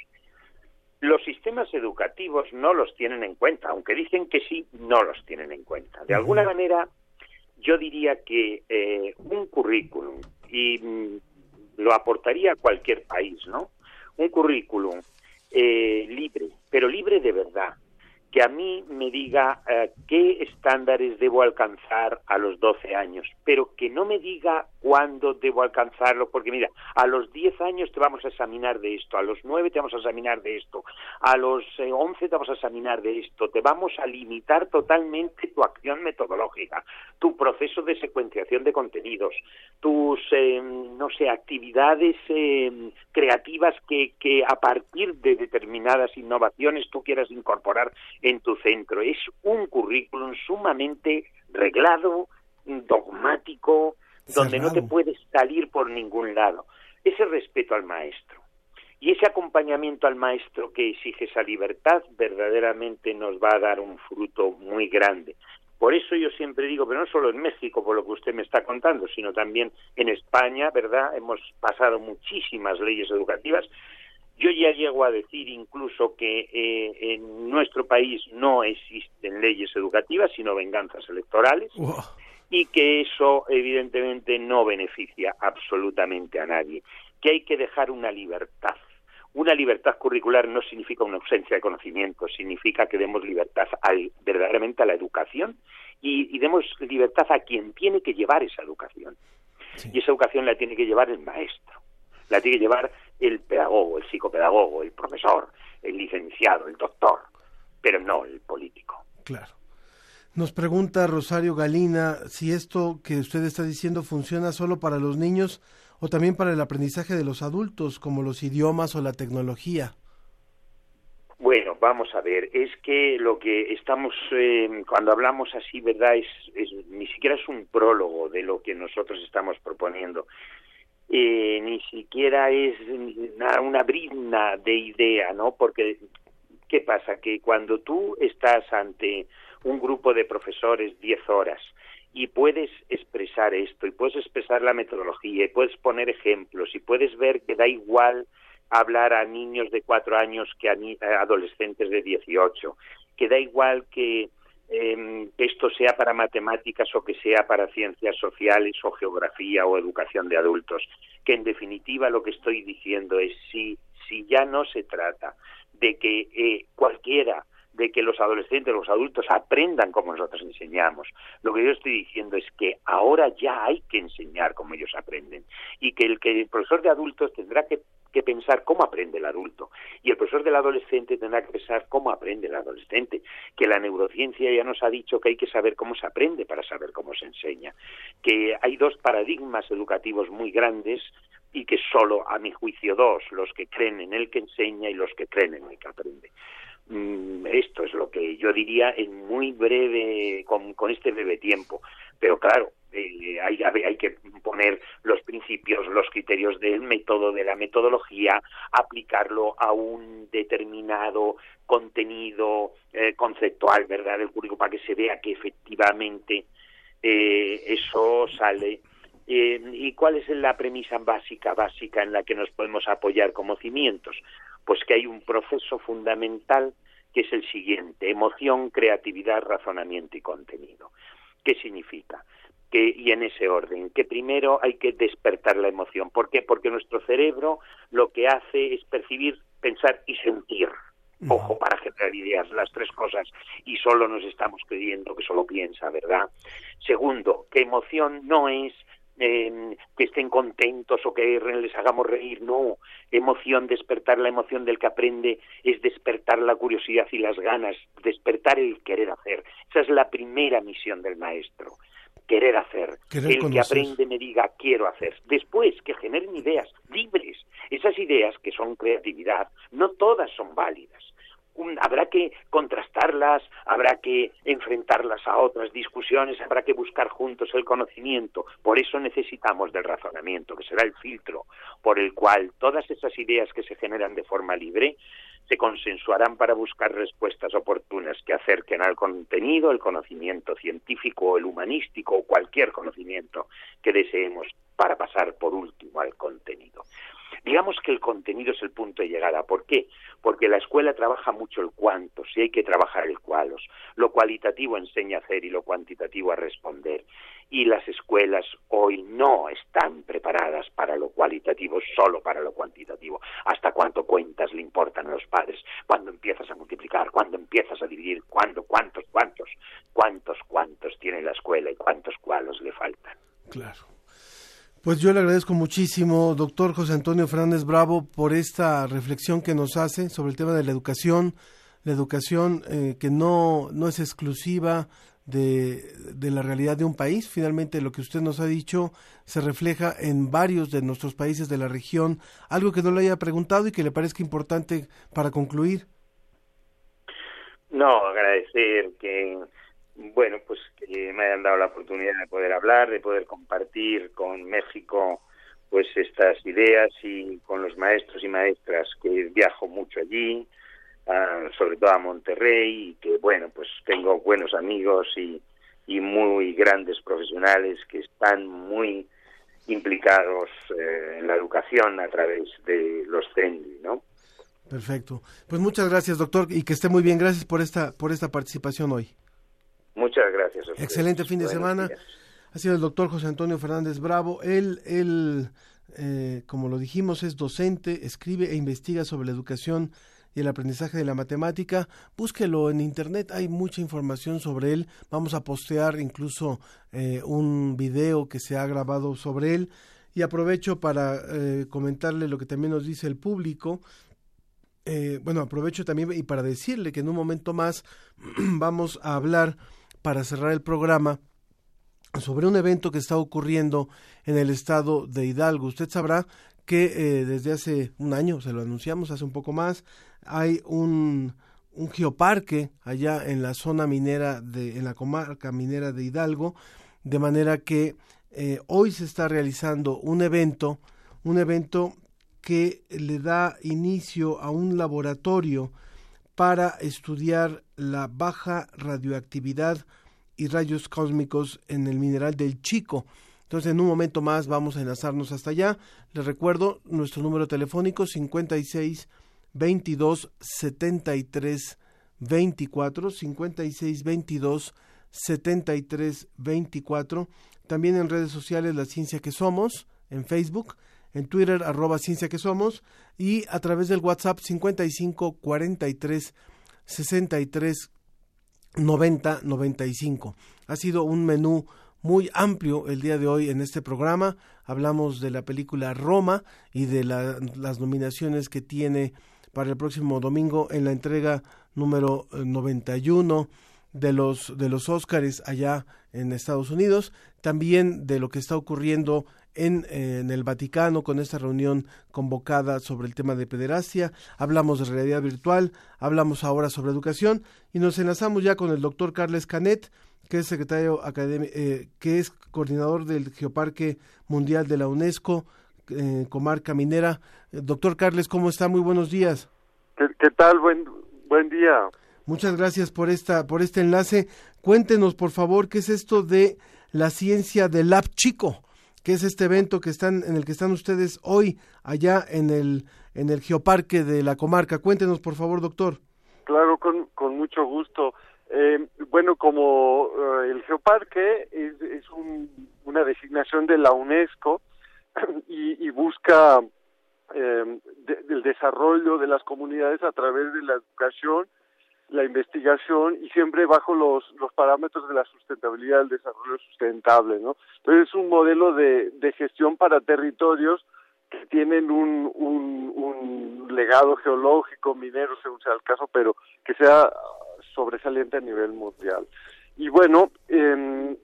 Speaker 18: Los sistemas educativos no los tienen en cuenta, aunque dicen que sí, no los tienen en cuenta. De alguna manera, yo diría que eh, un currículum, y mm, lo aportaría a cualquier país, ¿no? Un currículum eh, libre, pero libre de verdad, que a mí me diga eh, qué estándares debo alcanzar a los 12 años, pero que no me diga cuándo debo alcanzarlo, porque mira, a los 10 años te vamos a examinar de esto, a los 9 te vamos a examinar de esto, a los 11 eh, te vamos a examinar de esto, te vamos a limitar totalmente tu acción metodológica, tu proceso de secuenciación de contenidos, tus, em, no sé, actividades em, creativas que, que a partir de determinadas innovaciones tú quieras incorporar en tu centro. Es un currículum sumamente reglado, dogmático, donde no te puedes salir por ningún lado. Ese respeto al maestro y ese acompañamiento al maestro que exige esa libertad verdaderamente nos va a dar un fruto muy grande. Por eso yo siempre digo, pero no solo en México, por lo que usted me está contando, sino también en España, ¿verdad? Hemos pasado muchísimas leyes educativas yo ya llego a decir incluso que eh, en nuestro país no existen leyes educativas, sino venganzas electorales, y que eso evidentemente no beneficia absolutamente a nadie, que hay que dejar una libertad. Una libertad curricular no significa una ausencia de conocimiento, significa que demos libertad verdaderamente a la educación y, demos libertad a quien tiene que llevar esa educación. Y esa educación la tiene que llevar el maestro la tiene que llevar el pedagogo, el psicopedagogo, el profesor, el licenciado, el doctor, pero no el político.
Speaker 1: Claro. Nos pregunta Rosario Galina si esto que usted está diciendo funciona solo para los niños o también para el aprendizaje de los adultos, como los idiomas o la tecnología.
Speaker 18: Bueno, vamos a ver, es que lo que estamos, eh, cuando hablamos así, ¿verdad? es, ni siquiera es un prólogo de lo que nosotros estamos proponiendo eh, ni siquiera es una, una brizna de idea, ¿no? Porque, ¿qué pasa? Que cuando tú estás ante un grupo de profesores 10 horas y puedes expresar esto, y puedes expresar la metodología, y puedes poner ejemplos, y puedes ver que da igual hablar a niños de cuatro años que a, a adolescentes de 18, que da igual que eh, que esto sea para matemáticas o que sea para ciencias sociales o geografía o educación de adultos, que en definitiva lo que estoy diciendo es si, si ya no se trata de que eh, cualquiera de que los adolescentes, los adultos aprendan como nosotros enseñamos. Lo que yo estoy diciendo es que ahora ya hay que enseñar como ellos aprenden y que el que el profesor de adultos tendrá que, que pensar cómo aprende el adulto y el profesor del adolescente tendrá que pensar cómo aprende el adolescente, que la neurociencia ya nos ha dicho que hay que saber cómo se aprende para saber cómo se enseña, que hay dos paradigmas educativos muy grandes y que solo, a mi juicio, dos, los que creen en el que enseña y los que creen en el que aprende. Mm, esto es lo que yo diría en muy breve, con, este breve tiempo. Pero claro, eh, hay, que poner los principios, los criterios del método, de la metodología, aplicarlo a un determinado contenido eh, conceptual, ¿verdad?, del currículo, para que se vea que efectivamente eh, eso sale. ¿Y cuál es la premisa básica, básica en la que nos podemos apoyar como cimientos? Pues que hay un proceso fundamental que es el siguiente, emoción, creatividad, razonamiento y contenido. ¿Qué significa? Que, y en ese orden, que primero hay que despertar la emoción. ¿Por qué? Porque nuestro cerebro lo que hace es percibir, pensar y sentir. Ojo, para generar ideas, las tres cosas, y solo nos estamos creyendo que solo piensa, ¿verdad? Segundo, que emoción no es eh, que estén contentos o que les hagamos reír, no. Emoción, despertar la emoción del que aprende es despertar la curiosidad y las ganas, despertar el querer hacer. Esa es la primera misión del maestro querer hacer. el que aprende me diga quiero hacer. Después, que generen ideas libres. Esas ideas que son creatividad, no todas son válidas habrá que contrastarlas, habrá que enfrentarlas a otras discusiones, habrá que buscar juntos el conocimiento. Por eso necesitamos del razonamiento, que será el filtro por el cual todas esas ideas que se generan de forma libre se consensuarán para buscar respuestas oportunas que acerquen al contenido, el conocimiento científico el humanístico o cualquier conocimiento que deseemos para pasar por último al contenido. Digamos que el contenido es el punto de llegada. ¿Por qué? Porque la escuela trabaja mucho el cuánto, si hay que trabajar el cualos. Lo cualitativo enseña a hacer y lo cuantitativo a responder. Y las escuelas hoy no están preparadas para lo cualitativo, solo para lo cuantitativo. ¿Hasta cuánto cuentas le importan a los padres? ¿Cuándo empiezas a multiplicar? ¿Cuándo empiezas a dividir? ¿Cuándo? ¿Cuántos? ¿Cuántos? ¿Cuántos? ¿Cuántos tiene la escuela y cuántos cualos le faltan?
Speaker 1: Claro. Pues yo le agradezco muchísimo, doctor José Antonio Fernández Bravo, por esta reflexión que nos hace sobre el tema de la educación, la educación eh, que no, no es exclusiva de, de, la realidad de un país. Finalmente, lo que usted nos ha dicho se refleja en varios de nuestros países de la región. Algo que no le haya preguntado y que le parezca importante para concluir.
Speaker 18: No, agradecer que bueno, pues que me hayan dado la oportunidad de poder hablar, de poder compartir con México pues estas ideas y con los maestros y maestras que viajo mucho allí, sobre todo a Monterrey, y que bueno, pues tengo buenos amigos y, y muy grandes profesionales que están muy implicados eh, en la educación a través de los CENDI, ¿no?
Speaker 1: Perfecto. Pues muchas gracias, doctor, y que esté muy bien. Gracias por esta por esta participación hoy.
Speaker 18: Muchas gracias.
Speaker 1: Excelente fin de semana. Ha sido el doctor José Antonio Fernández Bravo. Él, él eh, como lo dijimos, es docente, escribe e investiga sobre la educación y el aprendizaje de la matemática. Búsquelo en internet, hay mucha información sobre él. Vamos a postear incluso eh, un video que se ha grabado sobre él. Y aprovecho para eh, comentarle lo que también nos dice el público. bueno, aprovecho también y para decirle que en un momento más vamos a hablar para cerrar el programa sobre un evento que está ocurriendo en el estado de Hidalgo. Usted sabrá que eh, desde hace un año, se lo anunciamos hace un poco más, hay un, geoparque allá en la zona minera, de, en la comarca minera de Hidalgo, de manera que eh, hoy se está realizando un evento, un evento que le da inicio a un laboratorio para estudiar la baja radioactividad y rayos cósmicos en el mineral del Chico. Entonces, en un momento más vamos a enlazarnos hasta allá. Les recuerdo nuestro número telefónico 56 22 73 24 56 22 73 24. También en redes sociales La Ciencia que Somos, en Facebook, en Twitter arroba Ciencia que Somos y a través del WhatsApp 55 43 63 90 95. Ha sido un menú muy amplio el día de hoy en este programa. Hablamos de la película Roma y de las nominaciones que tiene para el próximo domingo en la entrega número 91 eh, de los de los Óscares allá en Estados Unidos, también de lo que está ocurriendo en, en, el Vaticano con esta reunión convocada sobre el tema de pederastia, hablamos de realidad virtual, hablamos ahora sobre educación y nos enlazamos ya con el doctor Carles Canet, que es secretario académico, eh, que es coordinador del Geoparque Mundial de la UNESCO, eh, comarca minera. doctor Carles, ¿cómo está? Muy buenos días.
Speaker 19: ¿Qué, tal? Buen, buen día.
Speaker 1: Muchas gracias por esta, por este enlace. Cuéntenos, por favor, qué es esto de la ciencia del Lab Chico que es este evento que están en el que están ustedes hoy allá en el en el geoparque de la comarca. Cuéntenos, por favor, doctor.
Speaker 19: Claro, con, con mucho gusto. Eh, bueno, como eh, el geoparque es, es un, una designación de la UNESCO y, y busca eh, del desarrollo de las comunidades a través de la educación, la investigación y siempre bajo los, los parámetros de la sustentabilidad del desarrollo sustentable, ¿no? Entonces es un modelo de, de gestión para territorios que tienen un, un, un legado geológico, minero, según sea el caso, pero que sea sobresaliente a nivel mundial. Y bueno, eh,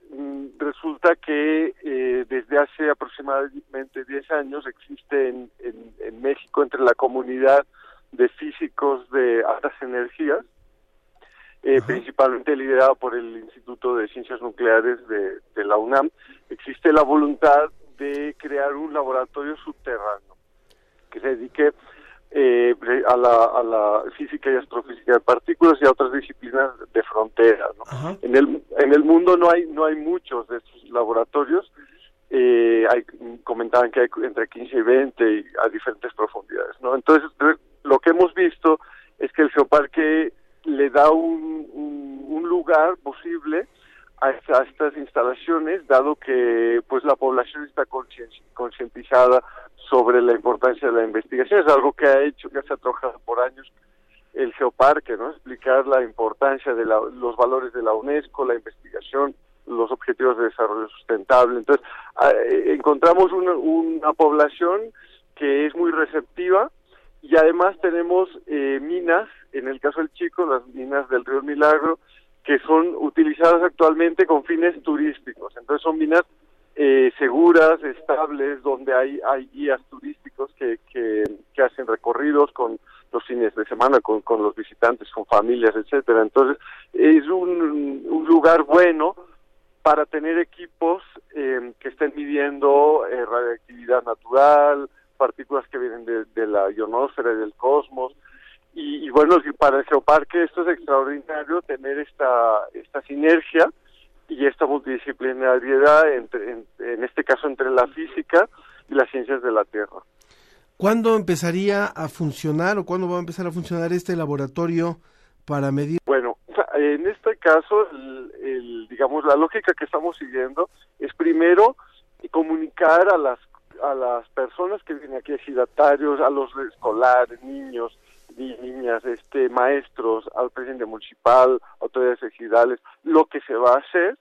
Speaker 19: resulta que eh, desde hace aproximadamente 10 años existe en, en, en, México entre la comunidad de físicos de altas energías, eh, principalmente liderado por el Instituto de Ciencias Nucleares de, de la UNAM, existe la voluntad de crear un laboratorio subterráneo que se dedique eh, a, la, a la física y astrofísica de partículas y a otras disciplinas de frontera. ¿no? En, el, en el mundo no hay, no hay muchos de estos laboratorios. Eh, hay, comentaban que hay entre 15 y 20 y a diferentes profundidades. ¿no? Entonces, lo que hemos visto es que el geoparque le da un, un, lugar posible a, a, estas instalaciones, dado que pues la población está concientizada sobre la importancia de la investigación. Es algo que ha hecho, que se ha trabajado por años el Geoparque, ¿no? Explicar la importancia de la, los valores de la UNESCO, la investigación, los objetivos de desarrollo sustentable. Entonces, eh, encontramos una, una, población que es muy receptiva y además tenemos eh, minas, en el caso del Chico, las minas del río Milagro, que son utilizadas actualmente con fines turísticos. Entonces, son minas eh, seguras, estables, donde hay, hay guías turísticos que, que, hacen recorridos con los fines de semana, con, con los visitantes, con familias, etcétera. Entonces, es un, un lugar bueno para tener equipos eh, que estén midiendo eh, radioactividad natural, partículas que vienen de, de la ionosfera y del cosmos. Y, y, bueno, para el geoparque esto es extraordinario, tener esta, esta sinergia y esta multidisciplinariedad, entre, en, en, este caso entre la física y las ciencias de la Tierra.
Speaker 1: ¿Cuándo empezaría a funcionar o cuándo va a empezar a funcionar este laboratorio para medir?
Speaker 19: Bueno, en este caso, el, el, digamos, la lógica que estamos siguiendo es primero comunicar a las a las personas que vienen aquí, ejidatarios, a los escolares, niños, niñas, este, maestros, al presidente municipal, autoridades ejidales, lo que se va a hacer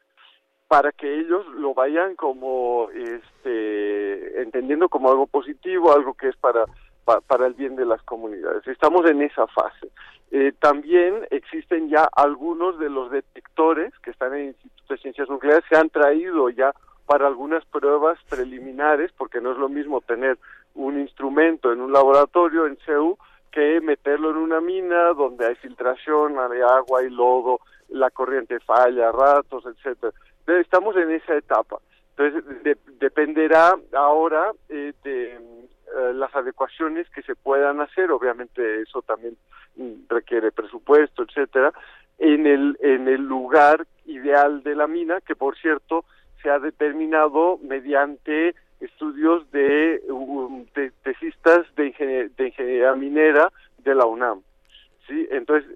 Speaker 19: para que ellos lo vayan como, este, entendiendo como algo positivo, algo que es para, pa, para el bien de las comunidades. Estamos en esa fase. Eh, también existen ya algunos de los detectores que están en el Instituto de Ciencias Nucleares, se han traído ya para algunas pruebas preliminares, porque no es lo mismo tener un instrumento en un laboratorio en CEU que meterlo en una mina donde hay filtración, hay agua y lodo, la corriente falla, ratos, etcétera. Estamos en esa etapa. Entonces, de, dependerá ahora eh, de eh, las adecuaciones que se puedan hacer, obviamente eso también requiere presupuesto, etcétera, en el en el lugar ideal de la mina, que por cierto se ha determinado mediante estudios de, um, de tesistas de, de ingeniería minera de la UNAM. ¿sí? Entonces,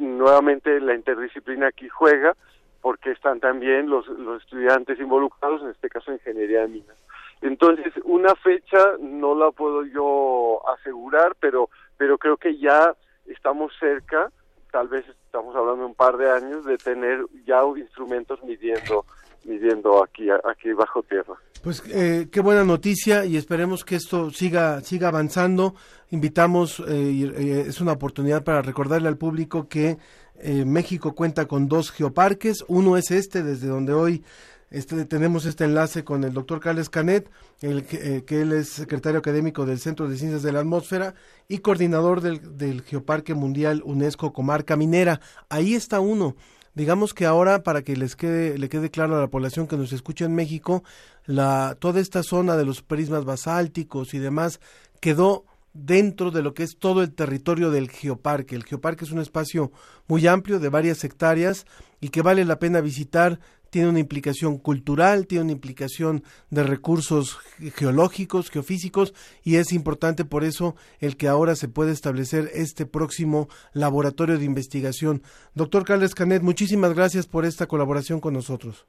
Speaker 19: nuevamente la interdisciplina aquí juega porque están también los, los estudiantes involucrados, en este caso ingeniería de minas. Entonces, una fecha no la puedo yo asegurar, pero, pero creo que ya estamos cerca, tal vez estamos hablando de un par de años, de tener ya instrumentos midiendo midiendo aquí aquí bajo tierra.
Speaker 1: Pues eh, qué buena noticia y esperemos que esto siga siga avanzando. Invitamos eh, eh, es una oportunidad para recordarle al público que eh, México cuenta con dos geoparques. Uno es este desde donde hoy este, tenemos este enlace con el doctor Carles Canet, el, eh, que él es secretario académico del Centro de Ciencias de la Atmósfera y coordinador del, del Geoparque Mundial UNESCO Comarca Minera. Ahí está uno digamos que ahora para que les quede le quede claro a la población que nos escucha en México, la toda esta zona de los prismas basálticos y demás quedó dentro de lo que es todo el territorio del geoparque. El geoparque es un espacio muy amplio de varias hectáreas y que vale la pena visitar. Tiene una implicación cultural, tiene una implicación de recursos geológicos, geofísicos y es importante por eso el que ahora se pueda establecer este próximo laboratorio de investigación. Doctor Carles Canet, muchísimas gracias por esta colaboración con nosotros.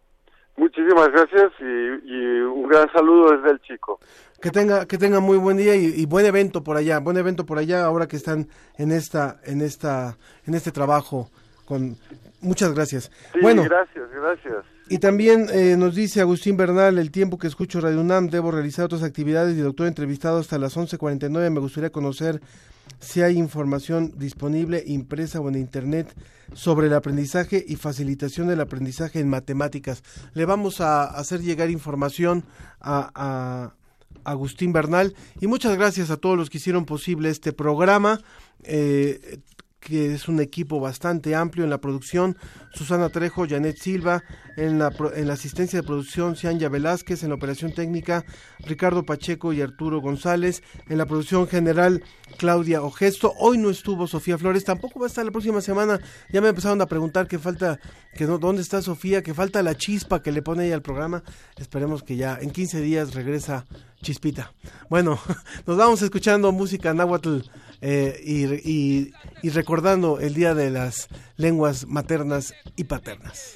Speaker 19: Muchísimas gracias y, un gran saludo desde el chico.
Speaker 1: Que tenga, que tenga muy buen día y, buen evento por allá, buen evento por allá ahora que están en esta, en esta, en este trabajo con muchas gracias.
Speaker 19: bueno, gracias, gracias.
Speaker 1: Y también eh, nos dice Agustín Bernal, el tiempo que escucho Radio UNAM, debo realizar otras actividades y doctor entrevistado hasta las 11.49. Me gustaría conocer si hay información disponible, impresa o en Internet sobre el aprendizaje y facilitación del aprendizaje en matemáticas. Le vamos a hacer llegar información a, Agustín Bernal y muchas gracias a todos los que hicieron posible este programa. Eh, que es un equipo bastante amplio en la producción, Susana Trejo, Janet Silva, en la, en la asistencia de producción, Cianya Velázquez, en la operación técnica, Ricardo Pacheco y Arturo González, en la producción general, Claudia Ogesto. Hoy no estuvo Sofía Flores, tampoco va a estar la próxima semana. Ya me empezaron a preguntar qué falta, que no, dónde está Sofía, que falta la chispa que le pone ella al programa. Esperemos que ya en 15 días regresa Chispita. Bueno, nos vamos escuchando música náhuatl eh, y, y, recordando el Día de las Lenguas Maternas y Paternas.